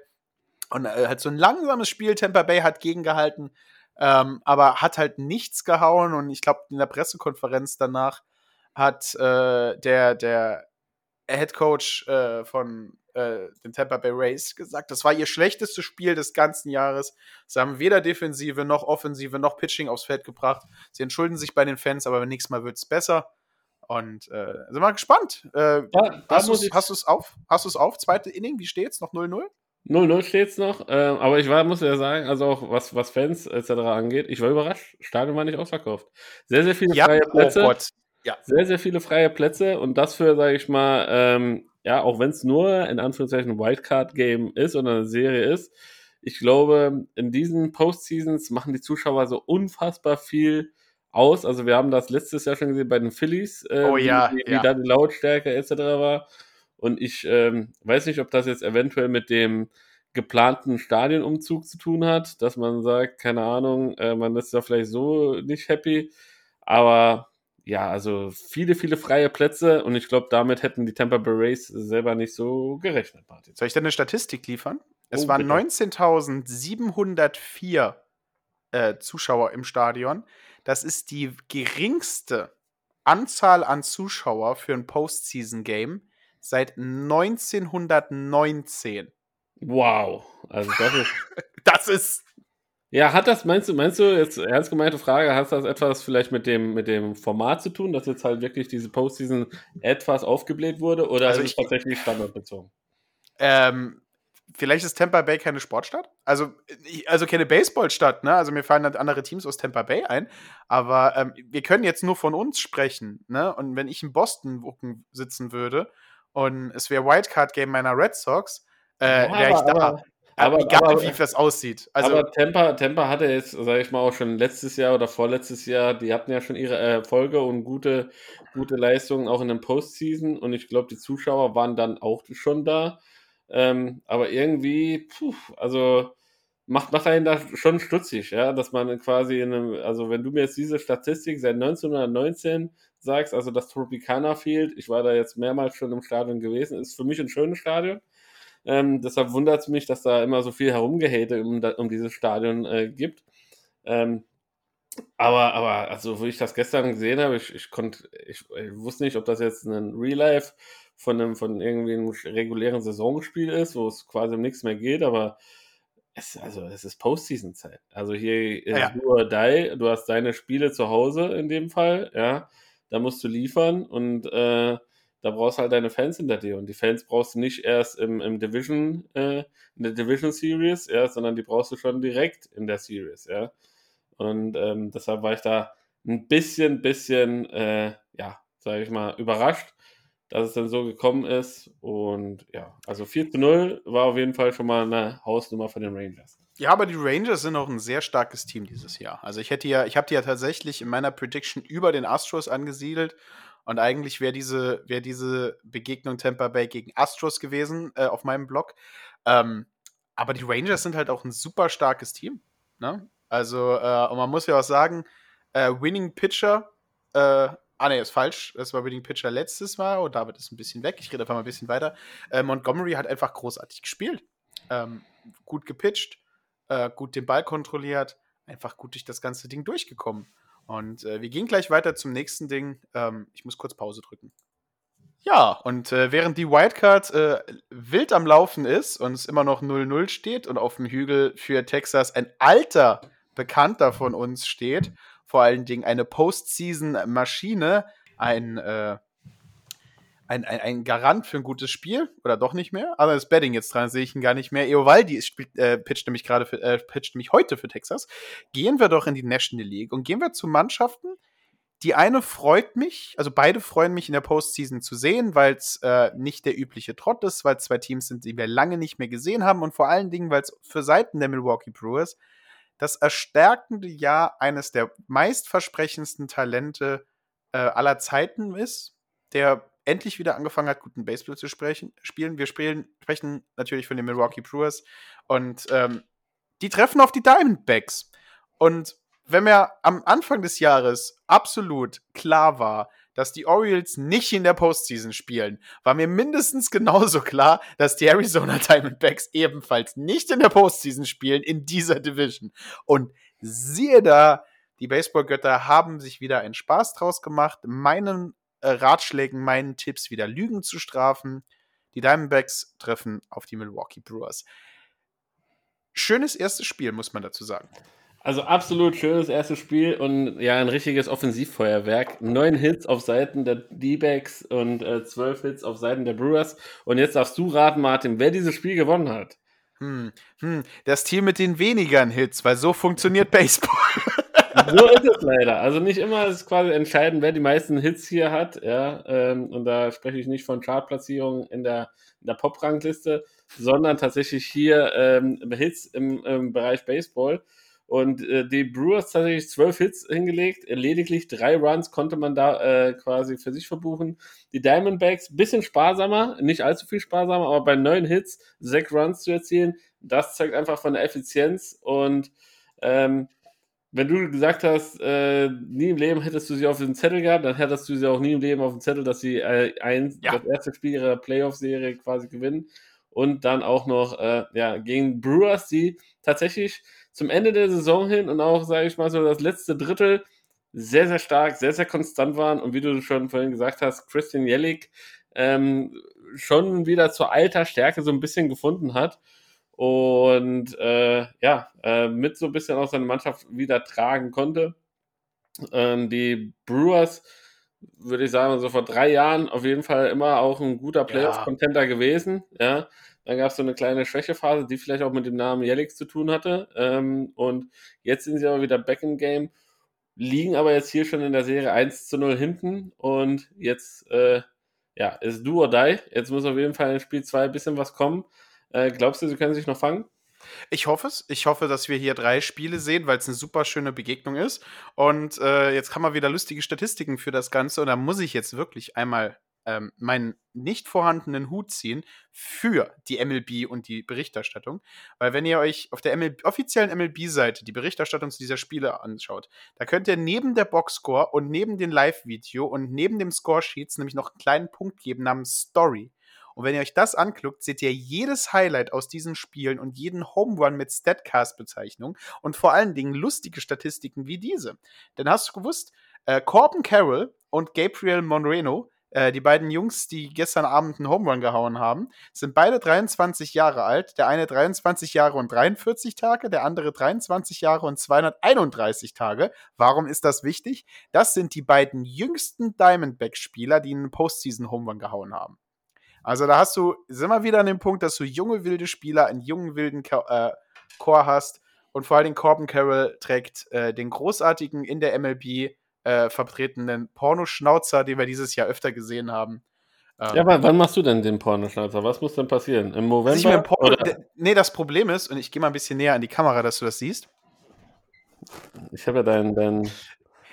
Und äh, halt so ein langsames Spiel. Tampa Bay hat gegengehalten, ähm, aber hat halt nichts gehauen. Und ich glaube, in der Pressekonferenz danach hat äh, der, der Head Coach äh, von äh, den Tampa Bay Rays gesagt, das war ihr schlechtestes Spiel des ganzen Jahres. Sie haben weder Defensive noch Offensive noch Pitching aufs Feld gebracht. Sie entschuldigen sich bei den Fans, aber nächstes Mal wird es besser. Und äh, sind wir gespannt. Äh, ja, hast du es auf? Hast du es auf? Zweite Inning, wie steht's? Noch 0-0? 0-0 steht's noch, äh, aber ich war, muss ja sagen, also auch was, was Fans etc. angeht, ich war überrascht. Stadion war nicht ausverkauft. Sehr, sehr viele ja, freie oh Plätze. Oh Gott. Ja. Sehr, sehr viele freie Plätze und das für, sage ich mal, ähm, ja, auch wenn es nur in Anführungszeichen ein Wildcard-Game ist oder eine Serie ist, ich glaube, in diesen Postseasons machen die Zuschauer so unfassbar viel aus. Also wir haben das letztes Jahr schon gesehen bei den Phillies, äh, Oh ja, wie, wie ja. da die Lautstärke etc. war. Und ich ähm, weiß nicht, ob das jetzt eventuell mit dem geplanten Stadionumzug zu tun hat, dass man sagt, keine Ahnung, äh, man ist da vielleicht so nicht happy, aber ja, also viele, viele freie Plätze und ich glaube, damit hätten die Tampa Bay Rays selber nicht so gerechnet, Martin. Soll ich denn eine Statistik liefern? Es Oh, waren bitte. 19.704 äh, Zuschauer im Stadion. Das ist die geringste Anzahl an Zuschauer für ein Postseason-Game seit 1919. Wow, also das ist Das ist. Ja, hat das, meinst du, meinst du, jetzt ernst gemeinte Frage, hat das etwas vielleicht mit dem, mit dem Format zu tun, dass jetzt halt wirklich diese Postseason etwas aufgebläht wurde oder Also ist es ich- tatsächlich standardbezogen? Ähm, vielleicht ist Tampa Bay keine Sportstadt. Also, also keine Baseballstadt, ne? Also mir fallen halt andere Teams aus Tampa Bay ein. Aber ähm, wir können jetzt nur von uns sprechen, ne? Und wenn ich in Boston sitzen würde und es wäre Wildcard-Game meiner Red Sox, äh, Ja, wäre ich da. aber- Aber, aber- egal, aber- wie das aussieht. Also, Aber Tampa, Tampa hatte jetzt, sage ich mal, auch schon letztes Jahr oder vorletztes Jahr, die hatten ja schon ihre Erfolge und gute, gute Leistungen auch in den Postseason und ich glaube, die Zuschauer waren dann auch schon da. Ähm, aber irgendwie, puh, also macht, macht einen da schon stutzig, ja, dass man quasi in einem, also wenn du mir jetzt diese Statistik seit 1919 sagst, also das Tropicana Field, ich war da jetzt mehrmals schon im Stadion gewesen, ist für mich ein schönes Stadion. Ähm, deshalb wundert es mich, dass da immer so viel herumgehate um, um dieses Stadion äh, gibt. Ähm, aber, aber, also, wo ich das gestern gesehen habe, ich, ich konnte, ich, ich wusste nicht, ob das jetzt ein Real Life von einem, von irgendwie einem regulären Saisonspiel ist, wo es quasi um nichts mehr geht, aber es, also, es ist Postseason-Zeit. Also hier ist Ja. nur die, du hast deine Spiele zu Hause in dem Fall, ja, da musst du liefern und äh, da brauchst du halt deine Fans hinter dir. Und die Fans brauchst du nicht erst im, im Division, äh, in der Division Series, ja, sondern die brauchst du schon direkt in der Series, ja. Und ähm, deshalb war ich da ein bisschen, bisschen, äh, ja, sage ich mal, überrascht, dass es dann so gekommen ist. Und ja, also 4 zu 0 war auf jeden Fall schon mal eine Hausnummer von den Rangers. Ja, aber die Rangers sind auch ein sehr starkes Team dieses Jahr. Also ich hätte ja, ich habe die ja tatsächlich in meiner Prediction über den Astros angesiedelt. Und eigentlich wäre diese, wäre diese Begegnung Tampa Bay gegen Astros gewesen äh, auf meinem Blog. Ähm, aber die Rangers sind halt auch ein super starkes Team. Ne? Also, äh, und man muss ja auch sagen, äh, Winning Pitcher, äh, ah ne, ist falsch, das war Winning Pitcher letztes Mal. Oh, David ist ein bisschen weg, ich rede einfach mal ein bisschen weiter. Äh, Montgomery hat einfach großartig gespielt. Ähm, gut gepitcht, äh, gut den Ball kontrolliert, einfach gut durch das ganze Ding durchgekommen. Und äh, wir gehen gleich weiter zum nächsten Ding. Ähm, ich muss kurz Pause drücken. Ja, und äh, während die Wildcard äh, wild am Laufen ist und es immer noch 0-0 steht und auf dem Hügel für Texas ein alter Bekannter von uns steht, vor allen Dingen eine Postseason-Maschine, ein, äh, ein, ein, ein Garant für ein gutes Spiel, oder doch nicht mehr, aber das Betting jetzt dran sehe ich ihn gar nicht mehr. Eovaldi äh, pitcht nämlich gerade äh, pitcht nämlich heute für Texas. Gehen wir doch in die National League und gehen wir zu Mannschaften, die eine freut mich, also beide freuen mich in der Postseason zu sehen, weil es äh, nicht der übliche Trott ist, weil es zwei Teams sind, die wir lange nicht mehr gesehen haben und vor allen Dingen, weil es für Seiten der Milwaukee Brewers das erstärkende Jahr eines der meistversprechendsten Talente äh, aller Zeiten ist, der endlich wieder angefangen hat, guten Baseball zu sprechen, spielen. Wir spielen, sprechen natürlich von den Milwaukee Brewers und ähm, die treffen auf die Diamondbacks. Und wenn mir am Anfang des Jahres absolut klar war, dass die Orioles nicht in der Postseason spielen, war mir mindestens genauso klar, dass die Arizona Diamondbacks ebenfalls nicht in der Postseason spielen in dieser Division. Und siehe da, die Baseballgötter haben sich wieder einen Spaß draus gemacht, meinen äh, Ratschlägen, meinen Tipps wieder Lügen zu strafen. Die Diamondbacks treffen auf die Milwaukee Brewers. Schönes erstes Spiel, muss man dazu sagen. Also absolut schönes erstes Spiel und ja, ein richtiges Offensivfeuerwerk. Neun Hits auf Seiten der D-Backs und äh, zwölf Hits auf Seiten der Brewers. Und jetzt darfst du raten, Martin, wer dieses Spiel gewonnen hat. Hm, hm, das Team mit den wenigeren Hits, weil so funktioniert Baseball. So ist es leider. Also nicht immer ist quasi entscheidend, wer die meisten Hits hier hat. Ja, ähm, und da spreche ich nicht von Chartplatzierungen in der, in der Pop-Rangliste, sondern tatsächlich hier ähm, Hits im, im Bereich Baseball. Und äh, die Brewers tatsächlich zwölf Hits hingelegt, lediglich drei Runs konnte man da äh, quasi für sich verbuchen. Die Diamondbacks bisschen sparsamer, nicht allzu viel sparsamer, aber bei neun Hits sechs Runs zu erzielen, das zeigt einfach von der Effizienz. Und ähm, wenn du gesagt hast, äh, nie im Leben hättest du sie auf den Zettel gehabt, dann hättest du sie auch nie im Leben auf dem Zettel, dass sie äh, ein, Ja. das erste Spiel ihrer Playoff-Serie quasi gewinnen. Und dann auch noch äh, ja, gegen Brewers, die tatsächlich zum Ende der Saison hin und auch, sage ich mal, so das letzte Drittel sehr, sehr stark, sehr, sehr konstant waren. Und wie du schon vorhin gesagt hast, Christian Jellick ähm, schon wieder zur alter Stärke so ein bisschen gefunden hat. Und äh, ja, äh, mit so ein bisschen auch seine Mannschaft wieder tragen konnte. Ähm, die Brewers, würde ich sagen, so vor drei Jahren auf jeden Fall immer auch ein guter Playoff-Contender gewesen. Ja, dann gab es so eine kleine Schwächephase, die vielleicht auch mit dem Namen Jelix zu tun hatte. Ähm, und jetzt sind sie aber wieder back in Game, liegen aber jetzt hier schon in der Serie 1 zu 0 hinten. Und jetzt äh, ja, ist do or die. Jetzt muss auf jeden Fall in Spiel 2 ein bisschen was kommen. Äh, glaubst du, sie können sich noch fangen? Ich hoffe es. Ich hoffe, dass wir hier drei Spiele sehen, weil es eine super schöne Begegnung ist. Und äh, jetzt haben wir wieder lustige Statistiken für das Ganze. Und da muss ich jetzt wirklich einmal ähm, meinen nicht vorhandenen Hut ziehen für die MLB und die Berichterstattung. Weil wenn ihr euch auf der MLB, offiziellen MLB-Seite die Berichterstattung zu dieser Spiele anschaut, da könnt ihr neben der Boxscore und neben dem Live-Video und neben dem Scoresheets nämlich noch einen kleinen Punkt geben namens Story. Und wenn ihr euch das anklickt, seht ihr jedes Highlight aus diesen Spielen und jeden Home Run mit Statcast-Bezeichnung und vor allen Dingen lustige Statistiken wie diese. Denn hast du gewusst, äh, Corbin Carroll und Gabriel Monreno, äh, die beiden Jungs, die gestern Abend einen Home Run gehauen haben, sind beide 23 Jahre alt. Der eine 23 Jahre und 43 Tage, der andere 23 Jahre und 231 Tage. Warum ist das wichtig? Das sind die beiden jüngsten Diamondback-Spieler, die einen Postseason-Home Run gehauen haben. Also da hast du, sind wir wieder an dem Punkt, dass du junge, wilde Spieler, einen jungen, wilden äh, Chor hast und vor allem Corbin Carroll trägt äh, den großartigen in der MLB äh, vertretenen Pornoschnauzer, den wir dieses Jahr öfter gesehen haben. Ähm, Ja, aber wann machst du denn den Pornoschnauzer? Was muss denn passieren? Im ich mir November? ein Porno, nee, das Problem ist, und ich gehe mal ein bisschen näher an die Kamera, dass du das siehst. Ich habe ja deinen, deinen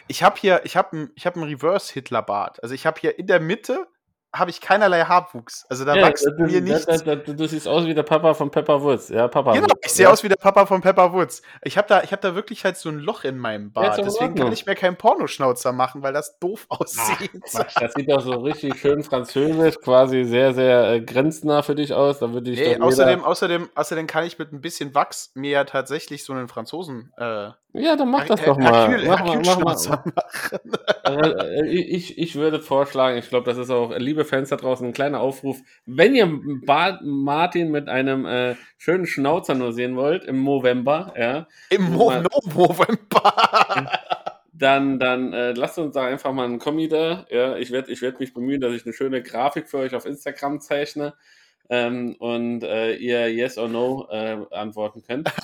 Ich habe hier, ich habe ein, ich hab einen Reverse-Hitler-Bart. Also ich habe hier in der Mitte habe ich keinerlei Haarwuchs. Also da Ja, wächst das- mir nichts. das- das- Du siehst aus wie der Papa von Pepper Woods. Ja, Papa Genau, Woods. ich sehe ja. aus wie der Papa von Pepper Woods. Ich habe da, ich hab da wirklich halt so ein Loch in meinem Bart. in Deswegen kann ich mir keinen Pornoschnauzer machen, weil das doof Ach, aussieht. Quatsch, das sieht doch so richtig schön französisch, quasi sehr, sehr äh, grenznah für dich aus. Da würde ich Nee, außerdem, außerdem, außerdem kann ich mit ein bisschen Wachs mir ja tatsächlich so einen Franzosen äh, Ja, dann mach das Her- doch mal. Mach, mal, mach, mal. Also, äh, ich, ich würde vorschlagen, ich glaube, das ist auch, äh, liebe Fans da draußen, ein kleiner Aufruf. Wenn ihr Bart Martin mit einem äh, schönen Schnauzer nur sehen wollt, im November, ja, Im Mo Mal- November. dann, dann äh, lasst uns da einfach mal einen Kommi da. Ja, ich werde ich werd mich bemühen, dass ich eine schöne Grafik für euch auf Instagram zeichne ähm, und äh, ihr Yes or No äh, antworten könnt.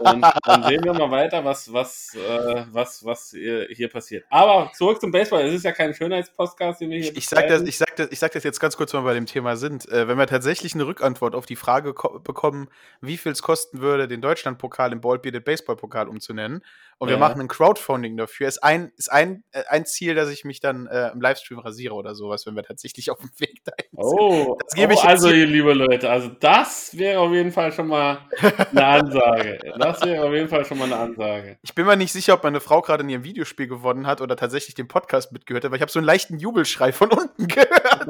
Und dann sehen wir mal weiter, was, was, äh, was, was hier, passiert. Aber zurück zum Baseball. Es ist ja kein Schönheitspodcast, den wir hier Ich, sag das, ich, sag das, ich sag das jetzt ganz kurz, wenn wir bei dem Thema sind. Äh, wenn wir tatsächlich eine Rückantwort auf die Frage ko- bekommen, wie viel es kosten würde, den Deutschlandpokal im Ballbearded Baseball-Pokal umzunennen, und wir Ja. machen ein Crowdfunding dafür, ist ein, ist ein, äh, ein Ziel, dass ich mich dann äh, im Livestream rasiere oder sowas, wenn wir tatsächlich auf dem Weg dahin sind. Oh, Das gebe oh ich also hier- ihr liebe Leute, also das wäre auf jeden Fall schon mal eine Ansage. Das wäre auf jeden Fall schon mal eine Ansage. Ich bin mir nicht sicher, ob meine Frau gerade in ihrem Videospiel gewonnen hat oder tatsächlich den Podcast mitgehört hat, aber ich habe so einen leichten Jubelschrei von unten gehört.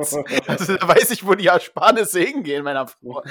Also da weiß ich, wo die Ersparnisse hingehen, meiner Frau.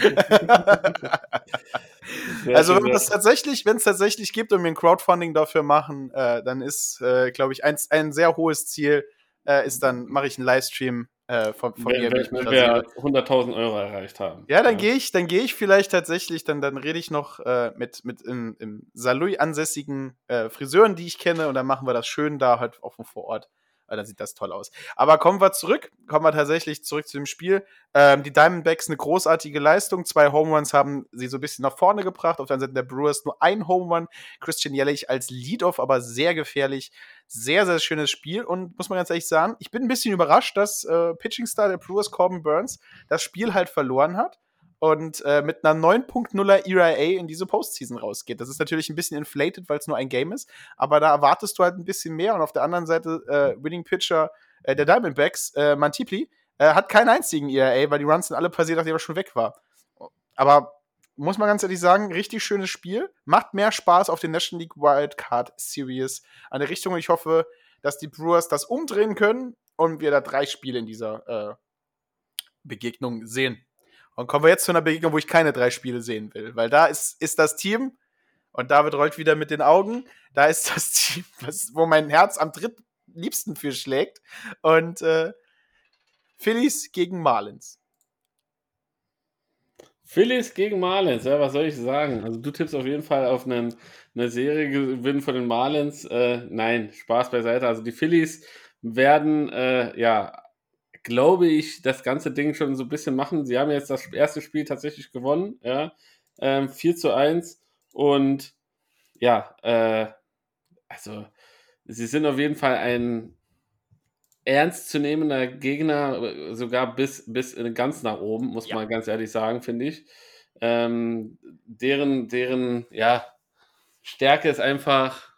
Also wenn es tatsächlich, wenn es tatsächlich gibt und wir ein Crowdfunding dafür machen, äh, dann ist, äh, glaube ich, ein, ein sehr hohes Ziel, äh, ist dann mache ich einen Livestream äh, von, von wenn, mir, wenn, wenn wir 100.000 Euro erreicht haben. Ja, dann gehe ich, dann gehe ich vielleicht tatsächlich, dann, dann rede ich noch äh, mit, mit im, im Salui ansässigen äh, Friseuren, die ich kenne, und dann machen wir das schön da halt auch vor Ort. Äh, dann sieht das toll aus. Aber kommen wir zurück, kommen wir tatsächlich zurück zu dem Spiel. Ähm, die Diamondbacks eine großartige Leistung. Zwei Home Runs haben sie so ein bisschen nach vorne gebracht. Auf der Seite der Brewers nur ein Home Run. Christian Jellich als Lead-Off, aber sehr gefährlich. Sehr, sehr schönes Spiel. Und muss man ganz ehrlich sagen, ich bin ein bisschen überrascht, dass äh, Pitching-Star der Brewers, Corbin Burns, das Spiel halt verloren hat und äh, mit einer 9.0er ERA in diese Postseason rausgeht. Das ist natürlich ein bisschen inflated, weil es nur ein Game ist, aber da erwartest du halt ein bisschen mehr. Und auf der anderen Seite, äh, Winning Pitcher äh, der Diamondbacks, äh, Mantipli, äh, hat keinen einzigen ERA, weil die Runs sind alle passiert, nachdem er schon weg war. Aber muss man ganz ehrlich sagen, richtig schönes Spiel. Macht mehr Spaß auf den National League Wildcard Series. Eine Richtung, ich hoffe, dass die Brewers das umdrehen können und wir da drei Spiele in dieser äh, Begegnung sehen. Und kommen wir jetzt zu einer Begegnung, wo ich keine drei Spiele sehen will. Weil da ist, ist das Team, und David rollt wieder mit den Augen, da ist das Team, was, wo mein Herz am drittliebsten für schlägt. Und äh, Phillies gegen Marlins. Phillies gegen Marlins, ja, was soll ich sagen? Also du tippst auf jeden Fall auf einen, eine Serie gewinnen von den Marlins. Äh, nein, Spaß beiseite. Also die Phillies werden äh, ja glaube ich, das ganze Ding schon so ein bisschen machen. Sie haben jetzt das erste Spiel tatsächlich gewonnen, ja, ähm, 4 zu 1 und ja, äh, also sie sind auf jeden Fall ein ernstzunehmender Gegner, sogar bis, bis ganz nach oben, muss ja. man ganz ehrlich sagen, finde ich. Ähm, deren, deren, ja, Stärke ist einfach,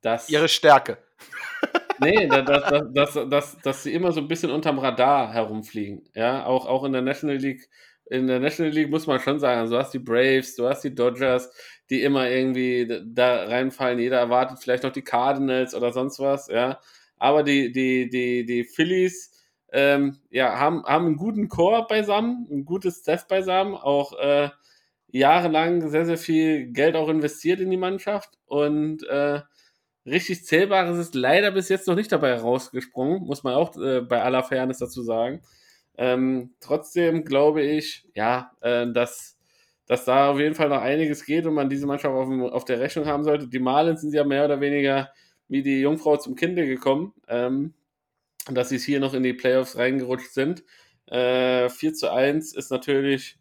dass. Ihre Stärke. Nee, dass, dass, dass, dass, dass sie immer so ein bisschen unterm Radar herumfliegen. Ja, auch, auch in der National League. In der National League muss man schon sagen, du hast die Braves, du hast die Dodgers, die immer irgendwie da reinfallen. Jeder erwartet vielleicht noch die Cardinals oder sonst was, ja. Aber die, die, die, die Phillies, ähm, ja, haben, haben einen guten Core beisammen, ein gutes Staff beisammen, auch äh, jahrelang sehr, sehr viel Geld auch investiert in die Mannschaft und äh, richtig Zählbares ist leider bis jetzt noch nicht dabei rausgesprungen, muss man auch äh, bei aller Fairness dazu sagen. Ähm, trotzdem glaube ich, ja, äh, dass, dass da auf jeden Fall noch einiges geht und man diese Mannschaft auf, auf der Rechnung haben sollte. Die Marlins sind ja mehr oder weniger wie die Jungfrau zum Kinde gekommen, ähm, dass sie hier noch in die Playoffs reingerutscht sind. Äh, 4 zu 1 ist natürlich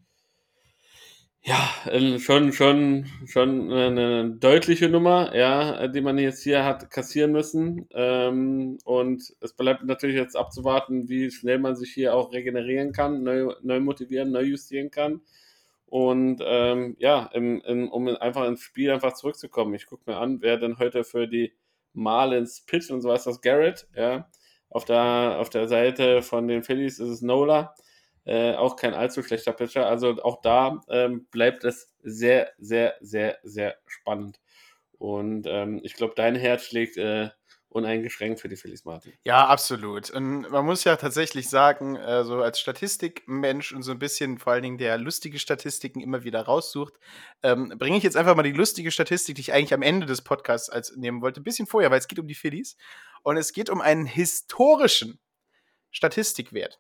ja, ähm, schon, schon, schon eine deutliche Nummer, ja, die man jetzt hier hat kassieren müssen. Ähm, und es bleibt natürlich jetzt abzuwarten, wie schnell man sich hier auch regenerieren kann, neu, neu motivieren, neu justieren kann. Und ähm, ja, im, im, um einfach ins Spiel einfach zurückzukommen. Ich gucke mir an, wer denn heute für die Marlins pitcht und so ist das Garrett, ja. Auf der, auf der Seite von den Phillies ist es Nola. Äh, auch kein allzu schlechter Pitcher. Also auch da ähm, bleibt es sehr, sehr, sehr, sehr spannend. Und ähm, ich glaube, dein Herz schlägt äh, uneingeschränkt für die Phillies Martin. Ja, absolut. Und man muss ja tatsächlich sagen, äh, so als Statistikmensch und so ein bisschen vor allen Dingen der lustige Statistiken immer wieder raussucht, ähm, bringe ich jetzt einfach mal die lustige Statistik, die ich eigentlich am Ende des Podcasts als nehmen wollte, ein bisschen vorher, weil es geht um die Phillies. Und es geht um einen historischen Statistikwert.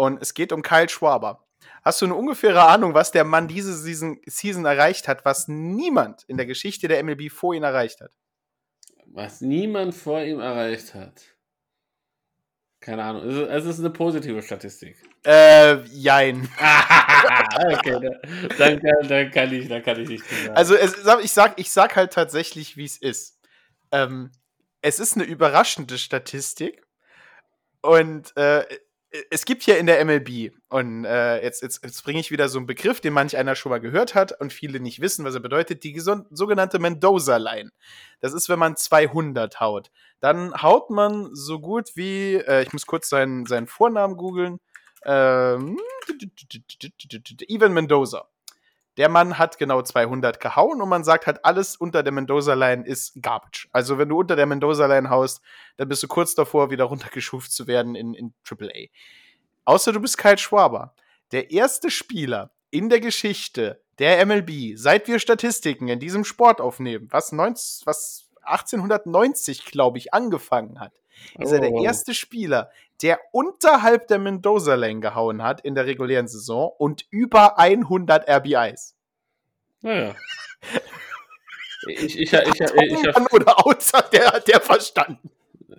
Und es geht um Kyle Schwaber. Hast du eine ungefähre Ahnung, was der Mann diese Season, Season erreicht hat, was niemand in der Geschichte der MLB vor ihm erreicht hat? Was niemand vor ihm erreicht hat. Keine Ahnung. Es ist eine positive Statistik. Äh, jein. okay, dann, dann, dann, kann ich, dann kann ich nicht sagen. Also es, ich, sag, ich sag halt tatsächlich, wie es ist. Ähm, es ist eine überraschende Statistik. Und äh, es gibt hier in der MLB, und äh, jetzt, jetzt, jetzt bringe ich wieder so einen Begriff, den manch einer schon mal gehört hat und viele nicht wissen, was er bedeutet, die sogenannte Mendoza-Line. Das ist, wenn man 200 haut. Dann haut man so gut wie, äh, ich muss kurz seinen, seinen Vornamen googeln, ähm, Ivan Mendoza. Der Mann hat genau 200 gehauen und man sagt halt, alles unter der Mendoza-Line ist Garbage. Also wenn du unter der Mendoza-Line haust, dann bist du kurz davor, wieder runtergeschuft zu werden in, in AAA. Außer du bist Kyle Schwaber. Der erste Spieler in der Geschichte der MLB, seit wir Statistiken in diesem Sport aufnehmen, was, 19, was 1890, glaube ich, angefangen hat, ist er der oh. erste Spieler, der unterhalb der Mendoza Lane gehauen hat in der regulären Saison und über 100 RBIs. Naja. Ich, ich, ich, ich, ich, ich, oder außer der, der verstanden.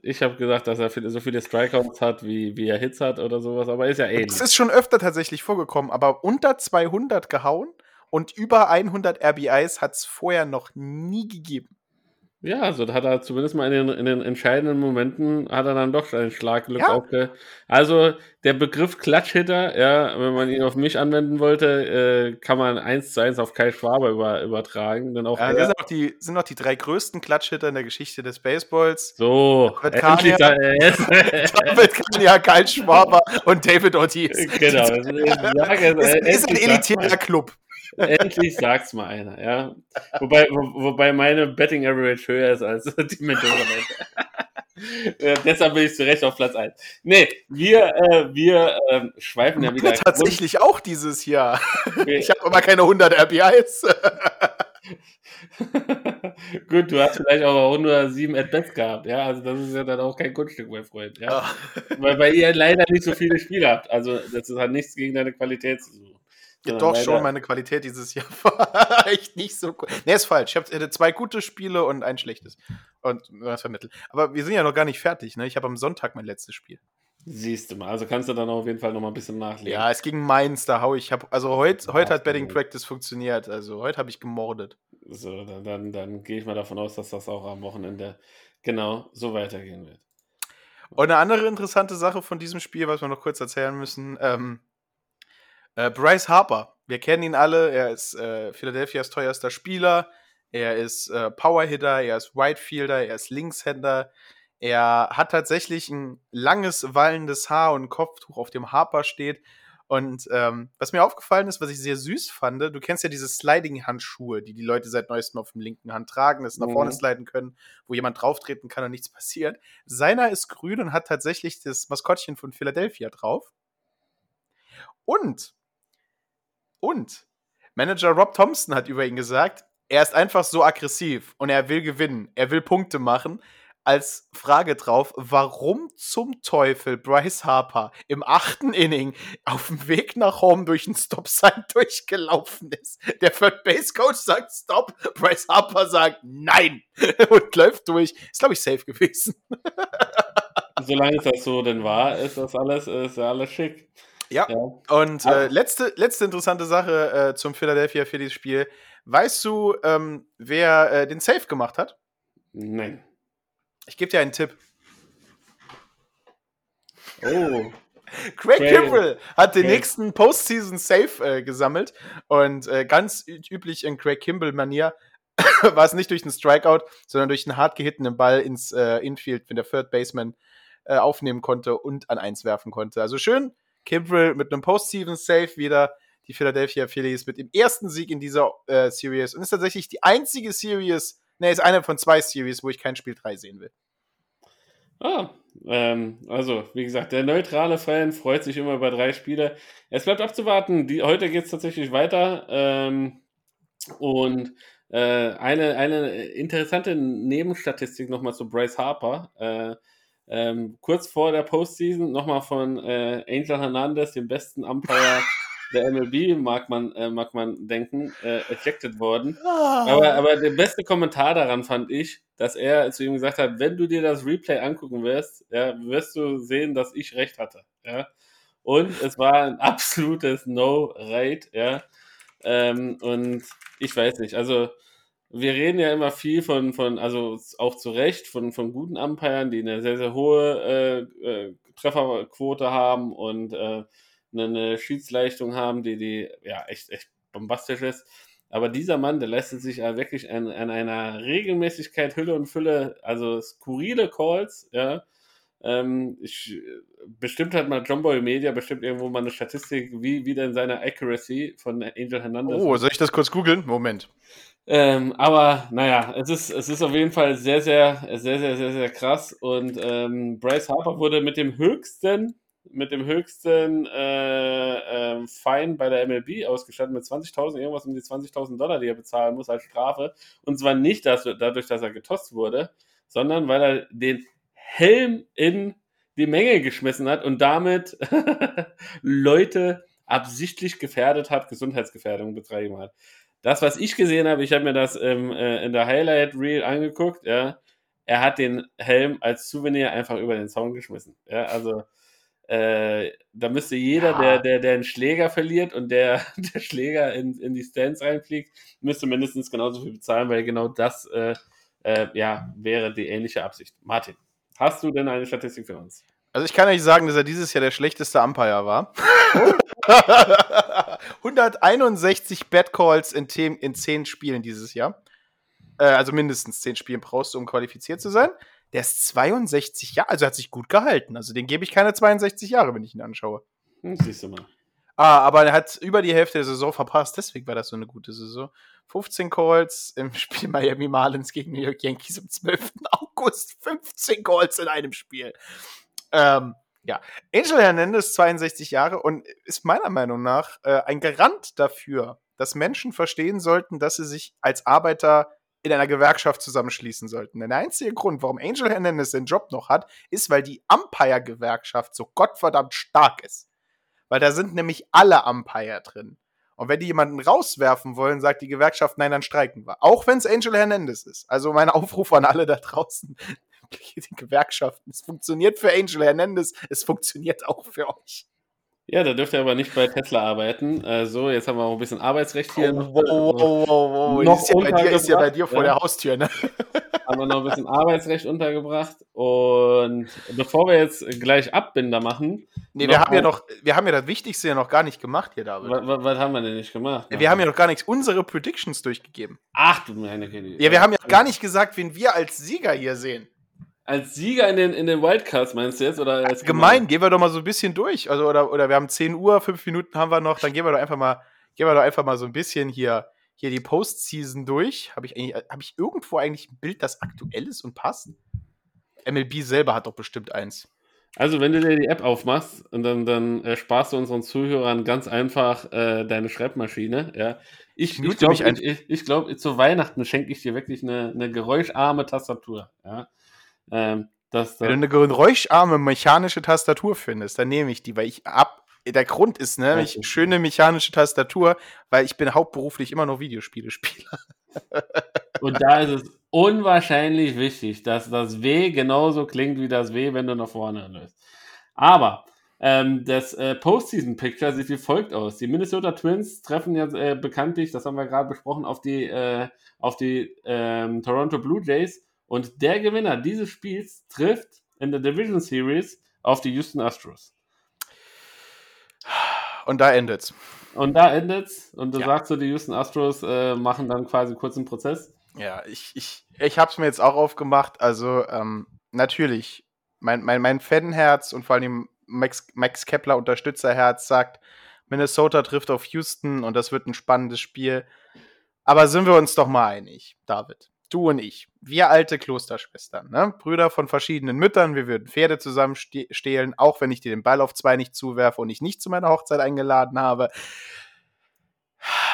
Ich habe gesagt, dass er so viele Strikeouts hat, wie, wie er Hits hat oder sowas, aber ist ja ähnlich. Es ist schon öfter tatsächlich vorgekommen, aber unter 200 gehauen und über 100 RBIs hat es vorher noch nie gegeben. Ja, also da hat er zumindest mal in den, in den entscheidenden Momenten hat er dann doch ein Schlagglück Ja. aufge. Also der Begriff Klatschhitter, ja, wenn man ihn auf mich anwenden wollte, äh, kann man eins zu eins auf Kai Schwaber über, übertragen. Denn auch Ja, das sind auch, die, sind auch die drei größten Klatschhitter in der Geschichte des Baseballs. so, David endlich da, ist, David Kania, Kyle Schwaber und David Ortiz. genau, ich sage es, Ist, ist ein elitärer Club. Endlich sagt's mal einer, ja. Wobei, wo, wobei meine Betting Average höher ist als die Mendoza. äh, deshalb bin ich zu Recht auf Platz 1. Nee, wir, äh, wir ähm, schweifen ja wieder. Tatsächlich auch dieses Jahr. Ich habe aber keine 100 RBIs. Gut, du hast vielleicht auch 107 At-Bats gehabt, ja. Also, das ist ja dann auch kein Kunststück, mein Freund, ja. Ah. Weil, weil ihr leider nicht so viele Spiele habt. Also, das hat nichts gegen deine Qualität zu suchen. Ja, Sondern doch schon, meine Qualität dieses Jahr war echt nicht so gut. Nee, ist falsch. Ich habe zwei gute Spiele und ein schlechtes. Und was vermittelt. Aber wir sind ja noch gar nicht fertig, ne? Ich habe am Sonntag mein letztes Spiel. Siehst du mal. Also kannst du dann auf jeden Fall noch mal ein bisschen nachlegen. Ja, es ging Mainz, da hau ich. Hab, also heute heute hat Betting. Practice funktioniert. Also heute habe ich gemordet. So, dann, dann, dann gehe ich mal davon aus, dass das auch am Wochenende genau so weitergehen wird. Und eine andere interessante Sache von diesem Spiel, was wir noch kurz erzählen müssen, ähm, äh, Bryce Harper. Wir kennen ihn alle. Er ist äh, Philadelphias teuerster Spieler. Er ist äh, Powerhitter, er ist Whitefielder, er ist Linkshänder. Er hat tatsächlich ein langes, wallendes Haar und ein Kopftuch, auf dem Harper steht. Und ähm, was mir aufgefallen ist, was ich sehr süß fand, du kennst ja diese Sliding-Handschuhe, die die Leute seit neuestem auf dem linken Hand tragen, dass sie nach Mhm. vorne sliden können, wo jemand drauftreten kann und nichts passiert. Seiner ist grün und hat tatsächlich das Maskottchen von Philadelphia drauf. Und, und, Manager Rob Thompson hat über ihn gesagt, er ist einfach so aggressiv und er will gewinnen, er will Punkte machen. Als Frage drauf, warum zum Teufel Bryce Harper im achten Inning auf dem Weg nach Home durch ein Stop-Sign durchgelaufen ist. Der Third Base Coach sagt Stop, Bryce Harper sagt Nein und läuft durch. Ist, glaube ich, safe gewesen. Solange es das so denn war, ist das alles, ist alles schick. Ja. Ja. Und äh, letzte, letzte interessante Sache äh, zum Philadelphia Phillies Spiel. Weißt du, ähm, wer äh, den Safe gemacht hat? Nein. Ich gebe dir einen Tipp. Oh. Craig Craig. Kimbrell hat den Craig. nächsten Postseason Safe äh, gesammelt und äh, ganz üblich in Craig Kimbrell-Manier war es nicht durch einen Strikeout, sondern durch einen hart gehittenen Ball ins äh, Infield, wenn der Third Baseman aufnehmen konnte und an eins werfen konnte. Also schön, Kimbrell mit einem Postseason Safe wieder die Philadelphia Phillies mit dem ersten Sieg in dieser äh, Series und ist tatsächlich die einzige Series, ne, ist eine von zwei Series, wo ich kein Spiel 3 sehen will. Ah, ähm, also, wie gesagt, der neutrale Fan freut sich immer über drei Spiele. Es bleibt abzuwarten. Die, heute geht es tatsächlich weiter. Ähm, und äh, eine, eine interessante Nebenstatistik nochmal zu Bryce Harper. Äh, ähm, kurz vor der Postseason nochmal von äh, Angel Hernandez, dem besten Umpire der MLB, mag man, äh, mag man denken, äh, ejected worden. Aber, aber der beste Kommentar daran fand ich, dass er zu ihm gesagt hat, wenn du dir das Replay angucken wirst, ja, wirst du sehen, dass ich recht hatte. Ja. Und es war ein absolutes No-Rate, ja. Ähm, und ich weiß nicht, also wir reden ja immer viel von, von also auch zu Recht, von, von guten Umpiren, die eine sehr, sehr hohe äh, äh, Trefferquote haben und äh, eine, Schiedsleistung haben, die, die ja echt, echt bombastisch ist. Aber dieser Mann, der leistet sich ja wirklich an, an einer Regelmäßigkeit, Hülle und Fülle, also skurrile Calls, ja. Ähm, ich, bestimmt hat mal John Boy Media bestimmt irgendwo mal eine Statistik, wie, wie denn seine Accuracy von Angel Hernandez Oh, soll ich das kurz googeln? Moment. Ähm, aber naja, es ist, es ist auf jeden Fall sehr, sehr, sehr, sehr, sehr, sehr krass. Und ähm, Bryce Harper wurde mit dem höchsten, mit dem höchsten äh, ähm, Fine bei der MLB ausgestattet mit 20.000, irgendwas um die 20.000 Dollar, die er bezahlen muss als Strafe. Und zwar nicht dass, dadurch, dass er getost wurde, sondern weil er den Helm in die Menge geschmissen hat und damit Leute absichtlich gefährdet hat, Gesundheitsgefährdung betrieben hat. Das, was ich gesehen habe, ich habe mir das ähm, äh, in der Highlight Reel angeguckt, ja. er hat den Helm als Souvenir einfach über den Zaun geschmissen. Ja, also äh, da müsste jeder, Ja. der, der, der einen Schläger verliert und der, der Schläger in, in die Stands reinfliegt, müsste mindestens genauso viel bezahlen, weil genau das äh, äh, ja, wäre die ähnliche Absicht. Martin, hast du denn eine Statistik für uns? Also ich kann euch sagen, dass er dieses Jahr der schlechteste Umpire war. 161 Bad Calls in, Themen, in 10 Spielen dieses Jahr. Äh, also mindestens 10 Spielen brauchst du, um qualifiziert zu sein. Der ist 62 Jahre, also er hat sich gut gehalten. Also den gebe ich keine 62 Jahre, wenn ich ihn anschaue. Hm, siehst du mal. Ah, aber er hat über die Hälfte der Saison verpasst, deswegen war das so eine gute Saison. 15 Calls im Spiel Miami Marlins gegen New York Yankees am 12. August. 15 Calls in einem Spiel. Ähm, ja, Angel Hernandez, 62 Jahre und ist meiner Meinung nach äh, ein Garant dafür, dass Menschen verstehen sollten, dass sie sich als Arbeiter in einer Gewerkschaft zusammenschließen sollten. Denn der einzige Grund, warum Angel Hernandez den Job noch hat, ist, weil die Umpire-Gewerkschaft so gottverdammt stark ist. Weil da sind nämlich alle Umpire drin. Und wenn die jemanden rauswerfen wollen, sagt die Gewerkschaft, nein, dann streiken wir. Auch wenn es Angel Hernandez ist. Also mein Aufruf an alle da draußen. Die Gewerkschaften. Es funktioniert für Angel Hernandez, es funktioniert auch für euch. Ja, da dürft ihr aber nicht bei Tesla arbeiten. Äh, so, jetzt haben wir auch ein bisschen Arbeitsrecht hier. Oh, wow, wow, wow, wow. Noch Ist ja bei dir, ist ja bei dir vor untergebracht, der Haustür, ne? haben wir noch ein bisschen Arbeitsrecht untergebracht. Und bevor wir jetzt gleich Abbinder machen, Nee, wir haben ja noch, wir haben ja das Wichtigste ja noch gar nicht gemacht hier, David. was, was, was haben wir denn nicht gemacht? Wir haben ja noch gar nichts, unsere Predictions durchgegeben. Ach du meine Güte. Ja, wir haben ja gar nicht gesagt, wen wir als Sieger hier sehen. Als Sieger in den, in den Wildcards meinst du jetzt? Oder als Gemein, gehen wir doch mal so ein bisschen durch. Also, oder, oder wir haben 10 Uhr, 5 Minuten haben wir noch, dann gehen wir doch einfach mal, gehen wir doch einfach mal so ein bisschen hier, hier die Postseason durch. Habe ich, eigentlich- hab ich irgendwo eigentlich ein Bild, das aktuell ist und passt? MLB selber hat doch bestimmt eins. Also, wenn du dir die App aufmachst und dann, dann äh, sparst du unseren Zuhörern ganz einfach äh, deine Schreibmaschine. Ja. Ich, Ich ich glaube, ich, ich glaub, zu Weihnachten schenke ich dir wirklich eine, eine geräuscharme Tastatur. Ja. Ähm, das, Wenn du eine geräuscharme mechanische Tastatur findest, dann nehme ich die, weil ich ab. Der Grund ist nämlich Okay. schöne mechanische Tastatur, weil ich bin hauptberuflich immer noch Videospiele-Spieler. und da ist es unwahrscheinlich wichtig, dass das W genauso klingt wie das W, wenn du nach vorne löst. Aber ähm, das äh, Postseason-Picture sieht wie folgt aus. Die Minnesota Twins treffen jetzt äh, bekanntlich, das haben wir gerade besprochen, auf die, äh, auf die ähm, Toronto Blue Jays. Und der Gewinner dieses Spiels trifft in der Division Series auf die Houston Astros. Und da endet's. Und da endet's. Und du Ja. sagst so, die Houston Astros äh, machen dann quasi kurz einen Prozess. Ja, ich, ich, ich habe es mir jetzt auch aufgemacht. Also, ähm, natürlich, mein, mein, mein Fanherz und vor allem Max, Max Kepler Unterstützerherz sagt, Minnesota trifft auf Houston und das wird ein spannendes Spiel. Aber sind wir uns doch mal einig, David. Du und ich, wir alte Klosterschwestern, ne? Brüder von verschiedenen Müttern, wir würden Pferde zusammen ste- stehlen, auch wenn ich dir den Ball auf zwei nicht zuwerfe und ich nicht zu meiner Hochzeit eingeladen habe.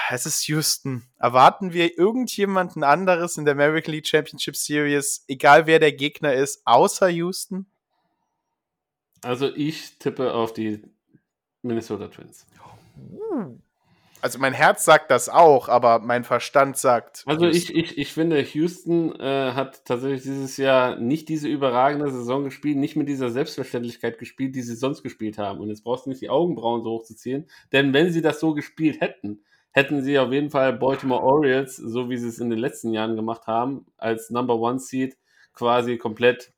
Es ist Houston. Erwarten wir irgendjemanden anderes in der American League Championship Series, egal wer der Gegner ist, außer Houston? Also ich tippe auf die Minnesota Twins. Also mein Herz sagt das auch, aber mein Verstand sagt. Also ich, ich, ich finde, Houston äh, hat tatsächlich dieses Jahr nicht diese überragende Saison gespielt, nicht mit dieser Selbstverständlichkeit gespielt, die sie sonst gespielt haben. Und jetzt brauchst du nicht die Augenbrauen so hochzuziehen, denn wenn sie das so gespielt hätten, hätten sie auf jeden Fall Baltimore Orioles, so wie sie es in den letzten Jahren gemacht haben, als Number One Seed quasi komplett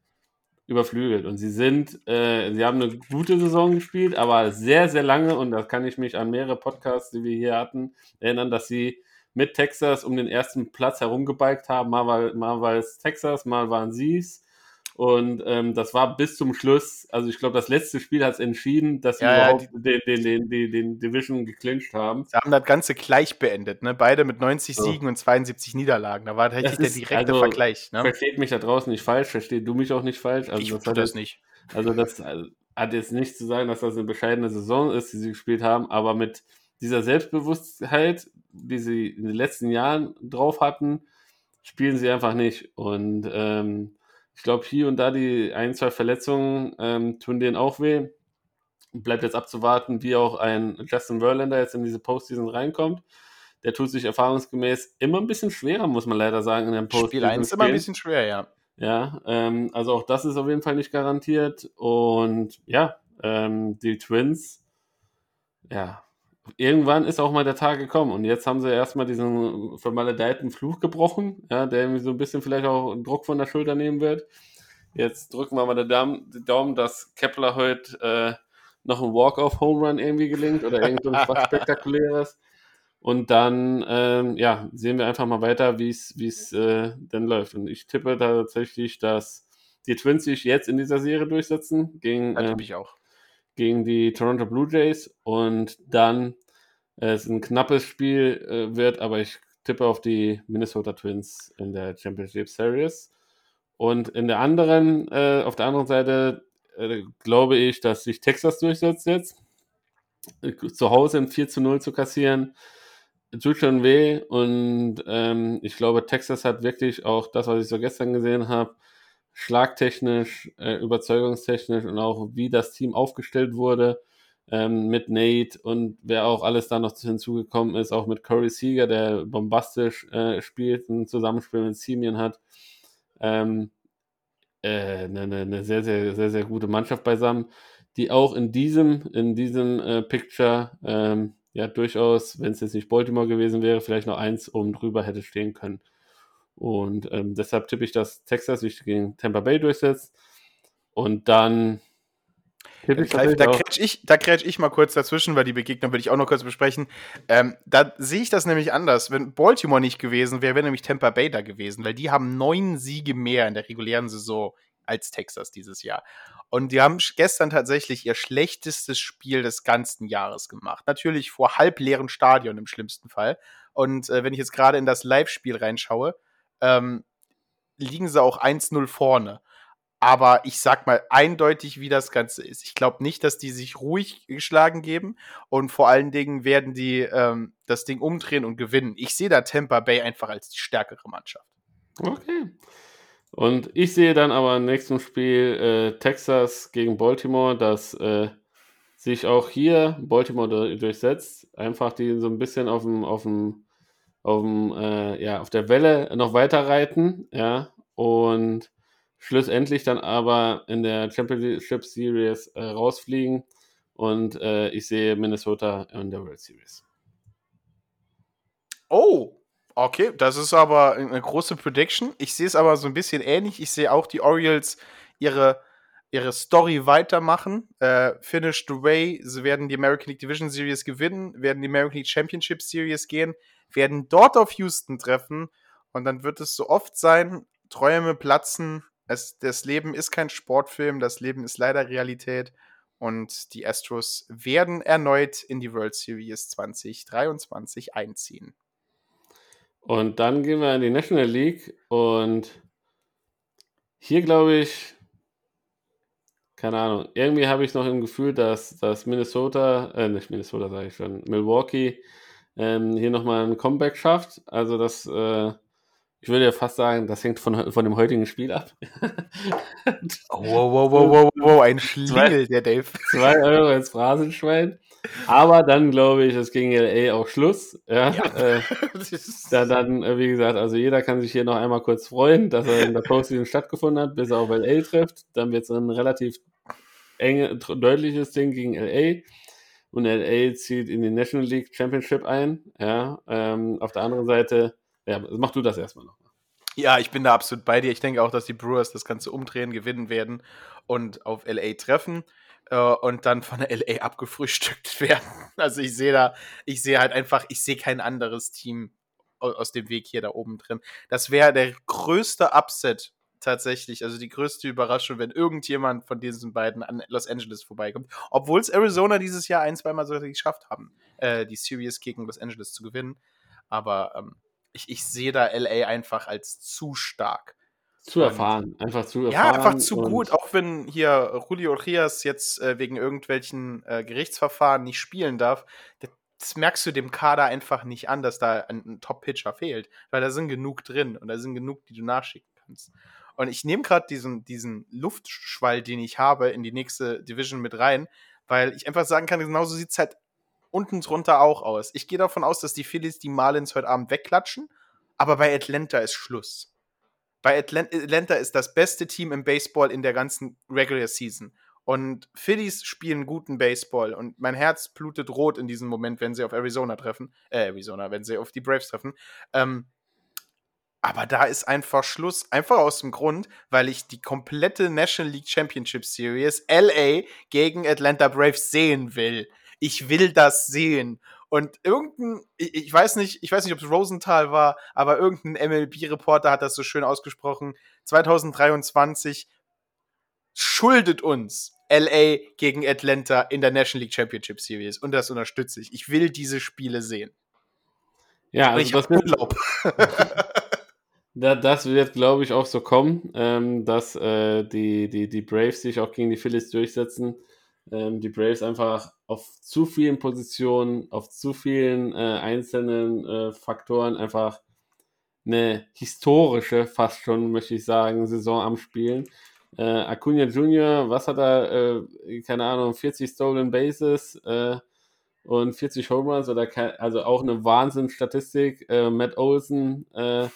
überflügelt. Und sie sind, äh, sie haben eine gute Saison gespielt, aber sehr, sehr lange, und da kann ich mich an mehrere Podcasts, die wir hier hatten, erinnern, dass sie mit Texas um den ersten Platz herumgebiked haben. Mal war, mal war es Texas, mal waren sie es. Und ähm, das war bis zum Schluss, also ich glaube, das letzte Spiel hat es entschieden, dass sie Ja, ja, überhaupt den, den, den, den, Division geclincht haben. Sie haben das Ganze gleich beendet, ne? Beide mit 90 So. Siegen und 72 Niederlagen. Da war tatsächlich der ist- direkte also, Vergleich. Ne? Versteht mich da draußen nicht falsch, versteht du mich auch nicht falsch. Also ich das hat das nicht. Also das äh, hat jetzt nicht zu sagen, dass das eine bescheidene Saison ist, die sie gespielt haben, aber mit dieser Selbstbewusstheit, die sie in den letzten Jahren drauf hatten, spielen sie einfach nicht. Und ähm, ich glaube, hier und da die ein, zwei Verletzungen ähm, tun denen auch weh. Bleibt jetzt abzuwarten, wie auch ein Justin Verlander jetzt in diese Postseason reinkommt. Der tut sich erfahrungsgemäß immer ein bisschen schwerer, muss man leider sagen, in den Spiel 1 immer ein bisschen schwer, ja. Ja, ähm, also auch das ist auf jeden Fall nicht garantiert. Und ja, ähm, die Twins, ja, irgendwann ist auch mal der Tag gekommen. Und jetzt haben sie erstmal diesen vermaledeiten Fluch gebrochen, ja, der irgendwie so ein bisschen vielleicht auch Druck von der Schulter nehmen wird. Jetzt drücken wir mal den Daumen, den Daumen dass Kepler heute äh, noch ein Walk-off-Home-Run irgendwie gelingt oder irgend so was Spektakuläres. Und dann, ähm, ja, sehen wir einfach mal weiter, wie es äh, denn läuft. Und ich tippe tatsächlich, dass die Twins sich jetzt in dieser Serie durchsetzen gegen, tippe ich auch. Gegen die Toronto Blue Jays und dann äh, es ein knappes Spiel äh, wird, aber ich tippe auf die Minnesota Twins in der Championship Series. Und in der anderen, äh, auf der anderen Seite äh, glaube ich, dass sich Texas durchsetzt jetzt. Zu Hause ein 4 zu 0 zu kassieren, tut schon weh. Und ähm, ich glaube, Texas hat wirklich auch das, was ich so gestern gesehen habe, schlagtechnisch, äh, überzeugungstechnisch und auch wie das Team aufgestellt wurde ähm, mit Nate und wer auch alles da noch hinzugekommen ist, auch mit Corey Seager, der bombastisch äh, spielt, ein Zusammenspiel mit Simeon hat. Ähm, äh, eine, eine, eine sehr, sehr, sehr, sehr gute Mannschaft beisammen, die auch in diesem, in diesem äh, Picture ähm, ja durchaus, wenn es jetzt nicht Baltimore gewesen wäre, vielleicht noch eins oben drüber hätte stehen können. Und ähm, deshalb tippe ich, dass Texas sich gegen Tampa Bay durchsetzt. Und dann ich Da, kretsch ich, da kretsch ich mal kurz dazwischen, weil die Begegnung will ich auch noch kurz besprechen. Ähm, da sehe ich das nämlich anders. Wenn Baltimore nicht gewesen wäre, wäre nämlich Tampa Bay da gewesen, weil die haben neun Siege mehr in der regulären Saison als Texas dieses Jahr. Und die haben gestern tatsächlich ihr schlechtestes Spiel des ganzen Jahres gemacht. Natürlich vor halbleeren Stadion im schlimmsten Fall. Und äh, wenn ich jetzt gerade in das Live-Spiel reinschaue, ähm, liegen sie auch 1-0 vorne. Aber ich sag mal eindeutig, wie das Ganze ist. Ich glaube nicht, dass die sich ruhig geschlagen geben und vor allen Dingen werden die ähm, das Ding umdrehen und gewinnen. Ich sehe da Tampa Bay einfach als die stärkere Mannschaft. Okay. Und ich sehe dann aber im nächsten Spiel äh, Texas gegen Baltimore, dass äh, sich auch hier Baltimore du- durchsetzt. Einfach die so ein bisschen auf dem, auf dem, auf dem, äh, ja, auf der Welle noch weiter reiten, ja, und schlussendlich dann aber in der Championship Series äh, rausfliegen. Und äh, ich sehe Minnesota in der World Series. Oh, okay, das ist aber eine große Prediction. Ich sehe es aber so ein bisschen ähnlich. Ich sehe auch die Orioles ihre, ihre Story weitermachen. Äh, finished the way. Sie werden die American League Division Series gewinnen, werden die American League Championship Series gehen, werden dort auf Houston treffen. Und dann wird es so oft sein, Träume platzen. Es, das Leben ist kein Sportfilm, das Leben ist leider Realität. Und die Astros werden erneut in die World Series 2023 einziehen. Und dann gehen wir in die National League und hier glaube ich, keine Ahnung, irgendwie habe ich noch im Gefühl, dass, dass Minnesota, äh, nicht Minnesota sage ich schon, Milwaukee ähm, hier nochmal ein Comeback schafft. Also das, äh, ich würde ja fast sagen, das hängt von, von dem heutigen Spiel ab. Wow, wow, wow, wow, wow, ein Schlingel, der Dave. Zwei Euro ins Phrasenschwein. Aber dann glaube ich, ist gegen LA auch Schluss. Ja, Äh, da dann, äh, wie gesagt, also jeder kann sich hier noch einmal kurz freuen, dass er in der Postseason stattgefunden hat, bis er auf LA trifft. Dann wird es ein relativ enge, deutliches Ding gegen LA. Und LA zieht in die National League Championship ein. Ja, ähm, auf der anderen Seite, ja, mach du das erstmal noch. Ja, ich bin da absolut bei dir. Ich denke auch, dass die Brewers das Ganze umdrehen, gewinnen werden und auf LA treffen äh, und dann von der LA abgefrühstückt werden. Also ich sehe da, ich sehe halt einfach, ich sehe kein anderes Team au- aus dem Weg hier da oben drin. Das wäre der größte Upset tatsächlich, also die größte Überraschung, wenn irgendjemand von diesen beiden an Los Angeles vorbeikommt. Obwohl es Arizona dieses Jahr ein, zweimal sogar geschafft haben, äh, die Series gegen Los Angeles zu gewinnen. Aber ähm, ich, ich sehe da LA einfach als zu stark. Zu Und- erfahren, einfach zu Ja, erfahren. einfach zu gut, auch wenn hier Julio Rias jetzt äh, wegen irgendwelchen äh, Gerichtsverfahren nicht spielen darf. Das, das merkst du dem Kader einfach nicht an, dass da ein, ein Top-Pitcher fehlt, weil da sind genug drin und da sind genug, die du nachschicken kannst. Und ich nehme gerade diesen, diesen Luftschwall, den ich habe, in die nächste Division mit rein, weil ich einfach sagen kann, genauso sieht es halt unten drunter auch aus. Ich gehe davon aus, dass die Phillies die Marlins heute Abend wegklatschen, aber bei Atlanta ist Schluss. bei Atlant Atlanta ist das beste Team im Baseball in der ganzen Regular Season. Und Phillies spielen guten Baseball und mein Herz blutet rot in diesem Moment, wenn sie auf Arizona treffen. Äh, Arizona, wenn sie auf die Braves treffen. Ähm, aber da ist einfach Schluss. Einfach aus dem Grund, weil ich die komplette National League Championship Series LA gegen Atlanta Braves sehen will. Ich will das sehen. Und irgendein, ich, weiß nicht, ich weiß nicht, ob es Rosenthal war, aber irgendein MLB-Reporter hat das so schön ausgesprochen. 2023 schuldet uns LA gegen Atlanta in der National League Championship Series. Und das unterstütze ich. Ich will diese Spiele sehen. Ja, also ich das wird, Urlaub. da, das wird, glaube ich, auch so kommen, ähm, dass äh, die, die, die Braves sich auch gegen die Phillies durchsetzen. Ähm, die Braves einfach auf zu vielen Positionen, auf zu vielen äh, einzelnen äh, Faktoren einfach eine historische, fast schon, möchte ich sagen, Saison am Spielen. Äh, Acuna Jr., was hat er, äh, keine Ahnung, 40 Stolen Bases äh, und 40 Home Runs, oder also auch eine Wahnsinn-Statistik. Äh, Matt Olson äh,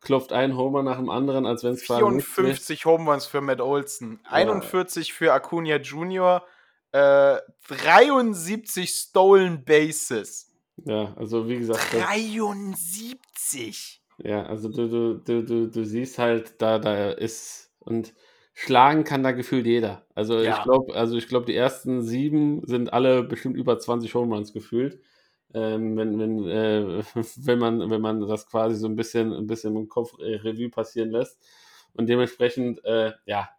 klopft ein Homer nach dem anderen, als wenn es quasi nichts wäre. 54 Home Runs für Matt Olson, 41 für Acuna Jr., äh, 73 Stolen Bases. Ja, also wie gesagt, das, 73! ja, also du, du, du, du, du siehst halt, da, da ist und schlagen kann da gefühlt jeder. Also Ja. ich glaube, also ich glaube, die ersten sieben sind alle bestimmt über 20 Home Runs gefühlt. Ähm, wenn, wenn, äh, wenn, man, wenn man das quasi so ein bisschen, ein bisschen im Kopf äh, Revue passieren lässt. Und dementsprechend, äh, ja,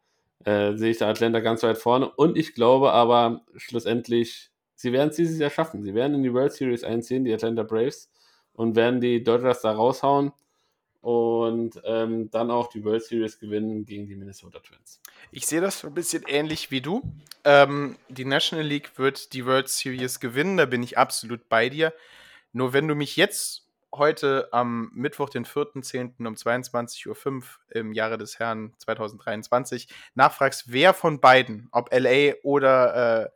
äh, sehe ich da Atlanta ganz weit vorne. Und ich glaube aber schlussendlich, sie werden es dieses Jahr schaffen. Sie werden in die World Series einziehen, die Atlanta Braves, und werden die Dodgers da raushauen und ähm, dann auch die World Series gewinnen gegen die Minnesota Twins. Ich sehe das ein bisschen ähnlich wie du. Ähm, die National League wird die World Series gewinnen, da bin ich absolut bei dir. Nur wenn du mich jetzt heute am Mittwoch, den 4.10. um 22.05 Uhr im Jahre des Herrn 2023 nachfragst, wer von beiden, ob LA oder, äh,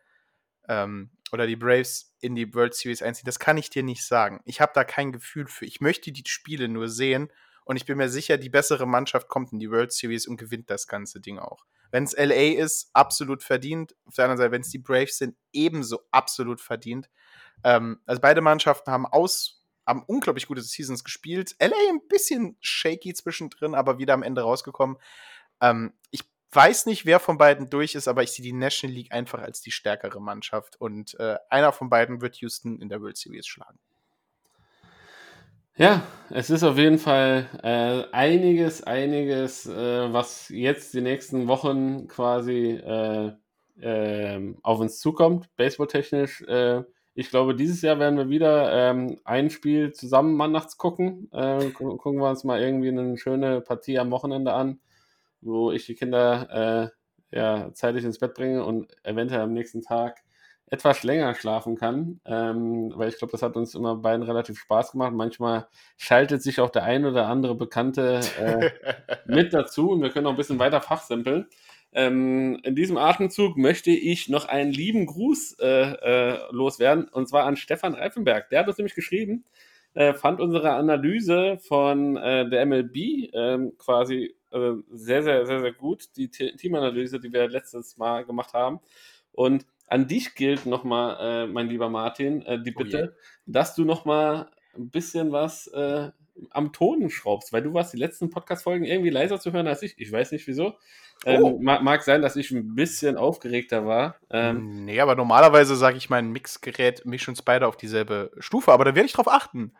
ähm, oder die Braves in die World Series einziehen, das kann ich dir nicht sagen. Ich habe da kein Gefühl für. Ich möchte die Spiele nur sehen und ich bin mir sicher, die bessere Mannschaft kommt in die World Series und gewinnt das ganze Ding auch. Wenn es LA ist, absolut verdient. Auf der anderen Seite, wenn es die Braves sind, ebenso absolut verdient. Ähm, also beide Mannschaften haben aus, haben unglaublich gute Seasons gespielt. LA ein bisschen shaky zwischendrin, aber wieder am Ende rausgekommen. Ähm, ich weiß nicht, wer von beiden durch ist, aber ich sehe die National League einfach als die stärkere Mannschaft und äh, einer von beiden wird Houston in der World Series schlagen. Ja, es ist auf jeden Fall äh, einiges, einiges, äh, was jetzt die nächsten Wochen quasi äh, ähm, auf uns zukommt, baseballtechnisch. Äh, ich glaube, dieses Jahr werden wir wieder ähm, ein Spiel zusammen mal nachts gucken. Äh, gu gucken wir uns mal irgendwie eine schöne Partie am Wochenende an, wo ich die Kinder äh, ja, zeitig ins Bett bringe und eventuell am nächsten Tag etwas länger schlafen kann, ähm, weil ich glaube, das hat uns immer beiden relativ Spaß gemacht. Manchmal schaltet sich auch der ein oder andere Bekannte äh, mit dazu und wir können auch ein bisschen weiter fachsimpeln. Ähm, in diesem Atemzug möchte ich noch einen lieben Gruß äh, äh, loswerden und zwar an Stefan Reifenberg. Der hat uns nämlich geschrieben, äh, fand unsere Analyse von äh, der MLB ähm, quasi äh, sehr, sehr, sehr, sehr gut. Die Te Teamanalyse, die wir letztes Mal gemacht haben. Und an dich gilt nochmal, äh, mein lieber Martin, die Oh Bitte, dass du nochmal ein bisschen was äh, am Ton schraubst, weil du warst die letzten Podcast-Folgen irgendwie leiser zu hören als ich. Ich weiß nicht wieso. Ähm, Oh. mag, mag sein, dass ich ein bisschen aufgeregter war. Ähm, nee, aber normalerweise sage ich mein Mixgerät, mich uns beide auf dieselbe Stufe, aber da werde ich drauf achten.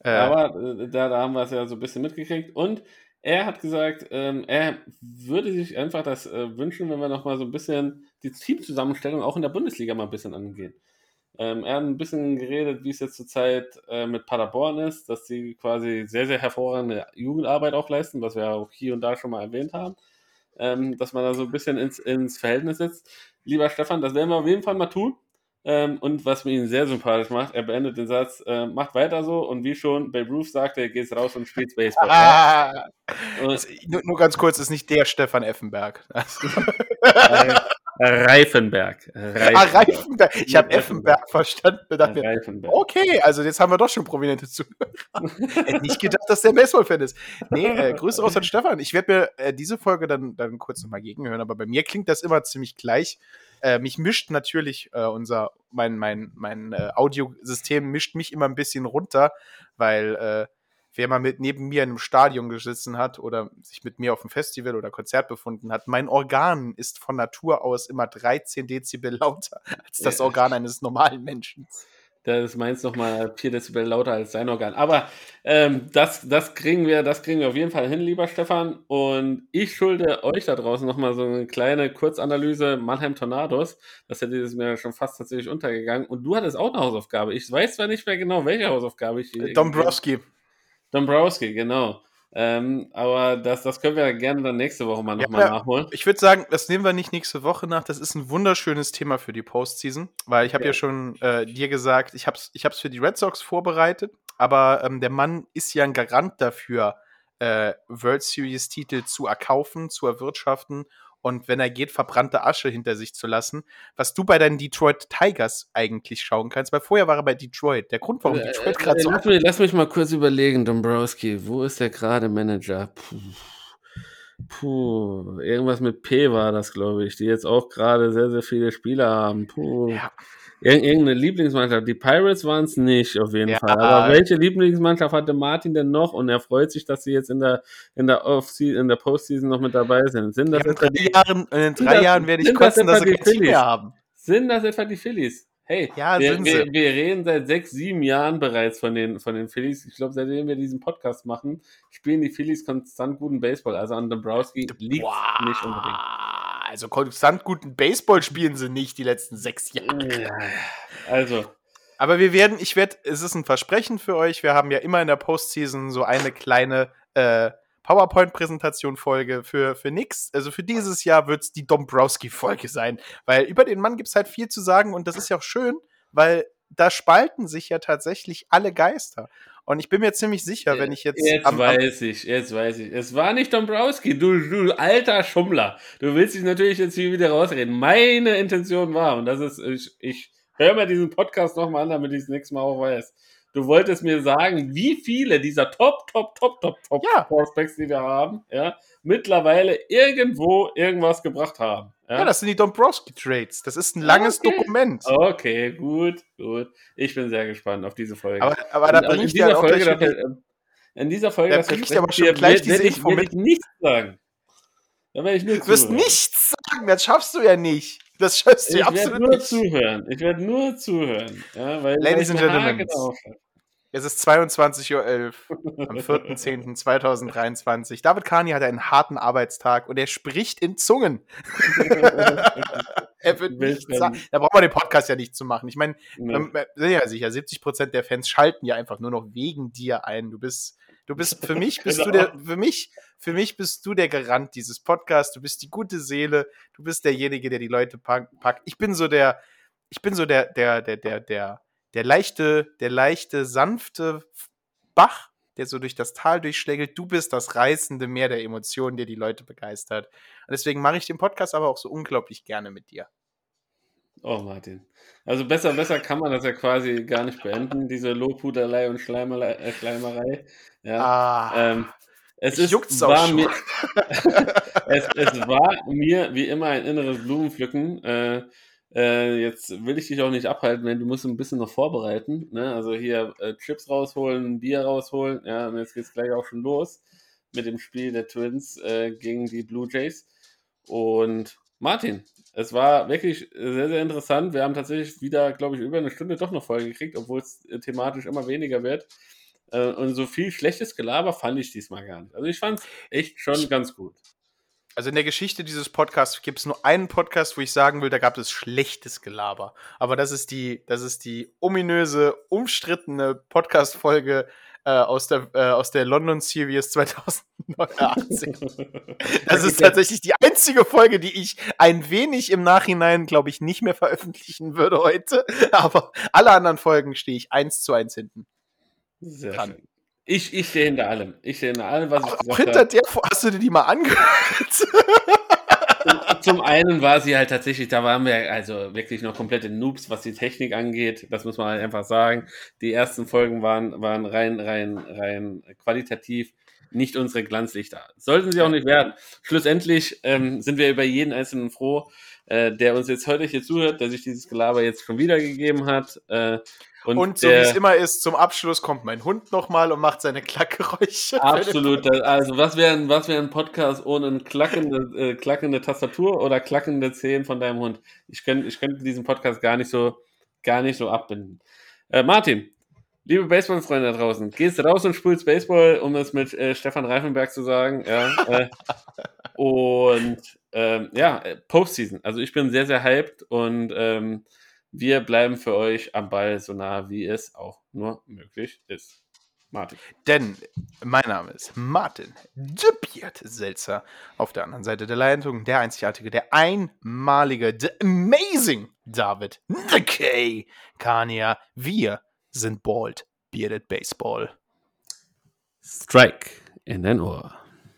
Äh, Aber äh, da, da haben wir es ja so ein bisschen mitgekriegt. Und er hat gesagt, ähm, er würde sich einfach das äh, wünschen, wenn wir nochmal so ein bisschen die Teamzusammenstellung auch in der Bundesliga mal ein bisschen angehen. Ähm, er hat ein bisschen geredet, wie es jetzt zurzeit äh, mit Paderborn ist, dass sie quasi sehr, sehr hervorragende Jugendarbeit auch leisten, was wir auch hier und da schon mal erwähnt haben. Ähm, dass man da so ein bisschen ins, ins Verhältnis setzt. Lieber Stefan, das werden wir auf jeden Fall mal tun. Ähm, und was mir ihn sehr sympathisch macht, er beendet den Satz, äh, macht weiter so und wie schon Babe Ruth sagte, geht's raus und spielt Baseball. ja? ah, Und, das, nur, nur ganz kurz, ist nicht der Stefan Effenberg. äh, Reifenberg. Ah, Reifenberg. Ich habe Effenberg verstanden. dachte Reifenberg. Okay, also jetzt haben wir doch schon prominente Zuhörer. Hätte nicht gedacht, dass der Baseball-Fan ist. Nee, äh, Grüße raus an Stefan. Ich werde mir äh, diese Folge dann, dann kurz nochmal gegenhören, aber bei mir klingt das immer ziemlich gleich. Äh, mich mischt natürlich äh, unser, mein, mein, mein äh, Audiosystem mischt mich immer ein bisschen runter, weil äh, wer mal mit neben mir in einem Stadion gesessen hat oder sich mit mir auf einem Festival oder Konzert befunden hat, mein Organ ist von Natur aus immer 13 Dezibel lauter als das Ja. Organ eines normalen Menschen. Das ist meins nochmal 4 Dezibel lauter als sein Organ. Aber ähm, das, das, kriegen wir, das kriegen wir auf jeden Fall hin, lieber Stefan. Und ich schulde euch da draußen nochmal so eine kleine Kurzanalyse Mannheim Tornados. Das hätte dieses mir schon fast tatsächlich untergegangen. Und du hattest auch eine Hausaufgabe. Ich weiß zwar nicht mehr genau, welche Hausaufgabe ich hier- Dombrowski. Dombrowski, genau. Ähm, aber das, das können wir gerne dann nächste Woche mal Ja, nochmal ja. nachholen. Ich würde sagen, das nehmen wir nicht nächste Woche nach. Das ist ein wunderschönes Thema für die Postseason, weil ich habe ja. Ja. schon äh, dir gesagt, ich habe es ich hab's für die Red Sox vorbereitet, aber ähm, der Mann ist ja ein Garant dafür, äh, World Series Titel zu erkaufen, zu erwirtschaften und wenn er geht, verbrannte Asche hinter sich zu lassen, was du bei deinen Detroit Tigers eigentlich schauen kannst, weil vorher war er bei Detroit. Der Grund, warum Detroit gerade so Äh, lass, mich, lass mich mal kurz überlegen, Dombrowski. Wo ist der gerade Manager? Puh. Puh, irgendwas mit P war das, glaube ich, die jetzt auch gerade sehr, sehr viele Spieler haben. Puh. Ja. Ir irgendeine Lieblingsmannschaft. Die Pirates waren es nicht, auf jeden Ja. Fall. Aber welche Lieblingsmannschaft hatte Martin denn noch? Und er freut sich, dass sie jetzt in der, in der, in der Postseason noch mit dabei sind. Sind das, in drei die, Jahren, in drei das- Jahren werde ich das kotzen, dass sie Phillies? mehr haben. sind das etwa die Phillies? Hey, Ja, wir, wir, wir reden seit sechs, sieben Jahren bereits von den, von den Phillies. Ich glaube, seitdem wir diesen Podcast machen, spielen die Phillies konstant guten Baseball. Also an Dombrowski liegt nicht unbedingt. Also konstant guten Baseball spielen sie nicht die letzten sechs Jahre. Ja, Also, Aber wir werden, ich werde, es ist ein Versprechen für euch. Wir haben ja immer in der Postseason so eine kleine äh, PowerPoint-Präsentation-Folge für, für nix. Also für dieses Jahr wird es die Dombrowski-Folge sein. Weil über den Mann gibt es halt viel zu sagen und das ist ja auch schön, weil da spalten sich ja tatsächlich alle Geister. Und ich bin mir ziemlich sicher, wenn ich jetzt. jetzt am- am- weiß ich, jetzt weiß ich. Es war nicht Dombrowski, du, du alter Schummler. Du willst dich natürlich jetzt hier wieder rausreden. Meine Intention war, und das ist, ich, ich höre mir diesen Podcast nochmal an, damit ich es nächstes Mal auch weiß. Du wolltest mir sagen, wie viele dieser Top, Top, Top, Top, Top Ja. Prospects, die wir haben, ja, mittlerweile irgendwo irgendwas gebracht haben. Ja, das sind die Dombrowski-Trades. Das ist ein langes Okay. Dokument. Okay, gut, gut. Ich bin sehr gespannt auf diese Folge. Aber, aber da in ich dieser auch Folge, da, äh, in dieser Folge, Da ich verspreche aber schon dir, gleich diese ich, Info werd mit. ich nichts sagen. Da werde ich nur Du wirst nichts sagen, das schaffst du ja nicht. Das schaffst du Ich ja werde absolut nur nicht. zuhören. Ich werde nur zuhören. Ja, Ladies and ich Gentlemen. Es ist 22.11 Uhr am 4.10.2023. David Kani hat einen harten Arbeitstag und er spricht in Zungen. er wird nichts dann- sagen. Da braucht man den Podcast ja nicht zu machen. Ich meine, Ne. ähm, äh, sind ja sicher, 70% der Fans schalten ja einfach nur noch wegen dir ein. Du bist, du bist, für mich bist du Genau. der, für mich, für mich bist du der Garant dieses Podcasts. Du bist die gute Seele. Du bist derjenige, der die Leute pack- packt. Ich bin so der, ich bin so der, der, der, der, der, der leichte, der leichte, sanfte Bach, der so durch das Tal durchschlägelt. Du bist das reißende Meer der Emotionen, der die Leute begeistert. Und deswegen mache ich den Podcast aber auch so unglaublich gerne mit dir. Oh, Martin. Also besser, besser kann man das ja quasi gar nicht beenden, diese Lobhudelei und Schleimerei. Äh, Schleimerei. Ja. Ah, Ähm, es ist, juckt's auch war schon. mir, es, es war mir wie immer ein inneres Blumenpflücken. Äh, äh, jetzt will ich dich auch nicht abhalten, denn du musst ein bisschen noch vorbereiten. Ne? Also hier äh, Chips rausholen, Bier rausholen. Ja, und jetzt geht's gleich auch schon los mit dem Spiel der Twins äh, gegen die Blue Jays. Und Martin, es war wirklich sehr, sehr interessant. Wir haben tatsächlich wieder, glaube ich, über eine Stunde doch noch voll gekriegt, obwohl es äh, thematisch immer weniger wird. Äh, und so viel schlechtes Gelaber fand ich diesmal gar nicht. Also ich fand es echt schon ganz gut. Also in der Geschichte dieses Podcasts gibt es nur einen Podcast, wo ich sagen will, da gab es schlechtes Gelaber. Aber das ist die, das ist die ominöse, umstrittene Podcast-Folge äh, aus, der, äh, aus der London Series 2018. Das ist tatsächlich die einzige Folge, die ich ein wenig im Nachhinein, glaube ich, nicht mehr veröffentlichen würde heute. Aber alle anderen Folgen stehe ich eins zu eins hinten. Sehr dran. schön. Ich, ich stehe hinter allem. Ich stehe hinter allem, was ich Auch gesagt hinter habe. der, hast du dir die mal angehört? zum einen war sie halt tatsächlich, da waren wir also wirklich noch komplette Noobs, was die Technik angeht. Das muss man halt einfach sagen. Die ersten Folgen waren, waren rein, rein, rein qualitativ nicht unsere Glanzlichter. Sollten sie auch nicht werden. Schlussendlich ähm, sind wir über jeden Einzelnen froh, äh, der uns jetzt heute hier zuhört, der sich dieses Gelaber jetzt schon wiedergegeben hat. Äh, und, und so wie es immer ist, zum Abschluss kommt mein Hund nochmal und macht seine Klackgeräusche. Absolut. Also was wäre ein, was wär ein Podcast ohne eine klackende, äh, klackende Tastatur oder klackende Zehen von deinem Hund? Ich könnte ich könnte diesen Podcast gar nicht so, gar nicht so abbinden. Äh, Martin, liebe Baseballfreunde da draußen, gehst raus und spielst Baseball, um es mit äh, Stefan Reifenberg zu sagen. Ja, äh, und ähm, ja, äh, Postseason. Also ich bin sehr, sehr hyped und ähm, wir bleiben für euch am Ball so nah, wie es auch nur möglich ist. Martin. Denn mein Name ist Martin Dupiert Selzer. Auf der anderen Seite der Leitung der einzigartige, der einmalige, the amazing David The K. Kania. Wir sind Bald Bearded Baseball. Strike in dein Ohr.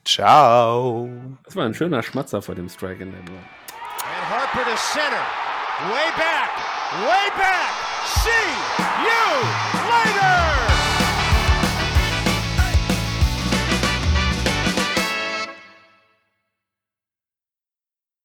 Ciao. Das war ein schöner Schmatzer vor dem Strike in dein Ohr. And Harper to center. Way back. Way back. See you.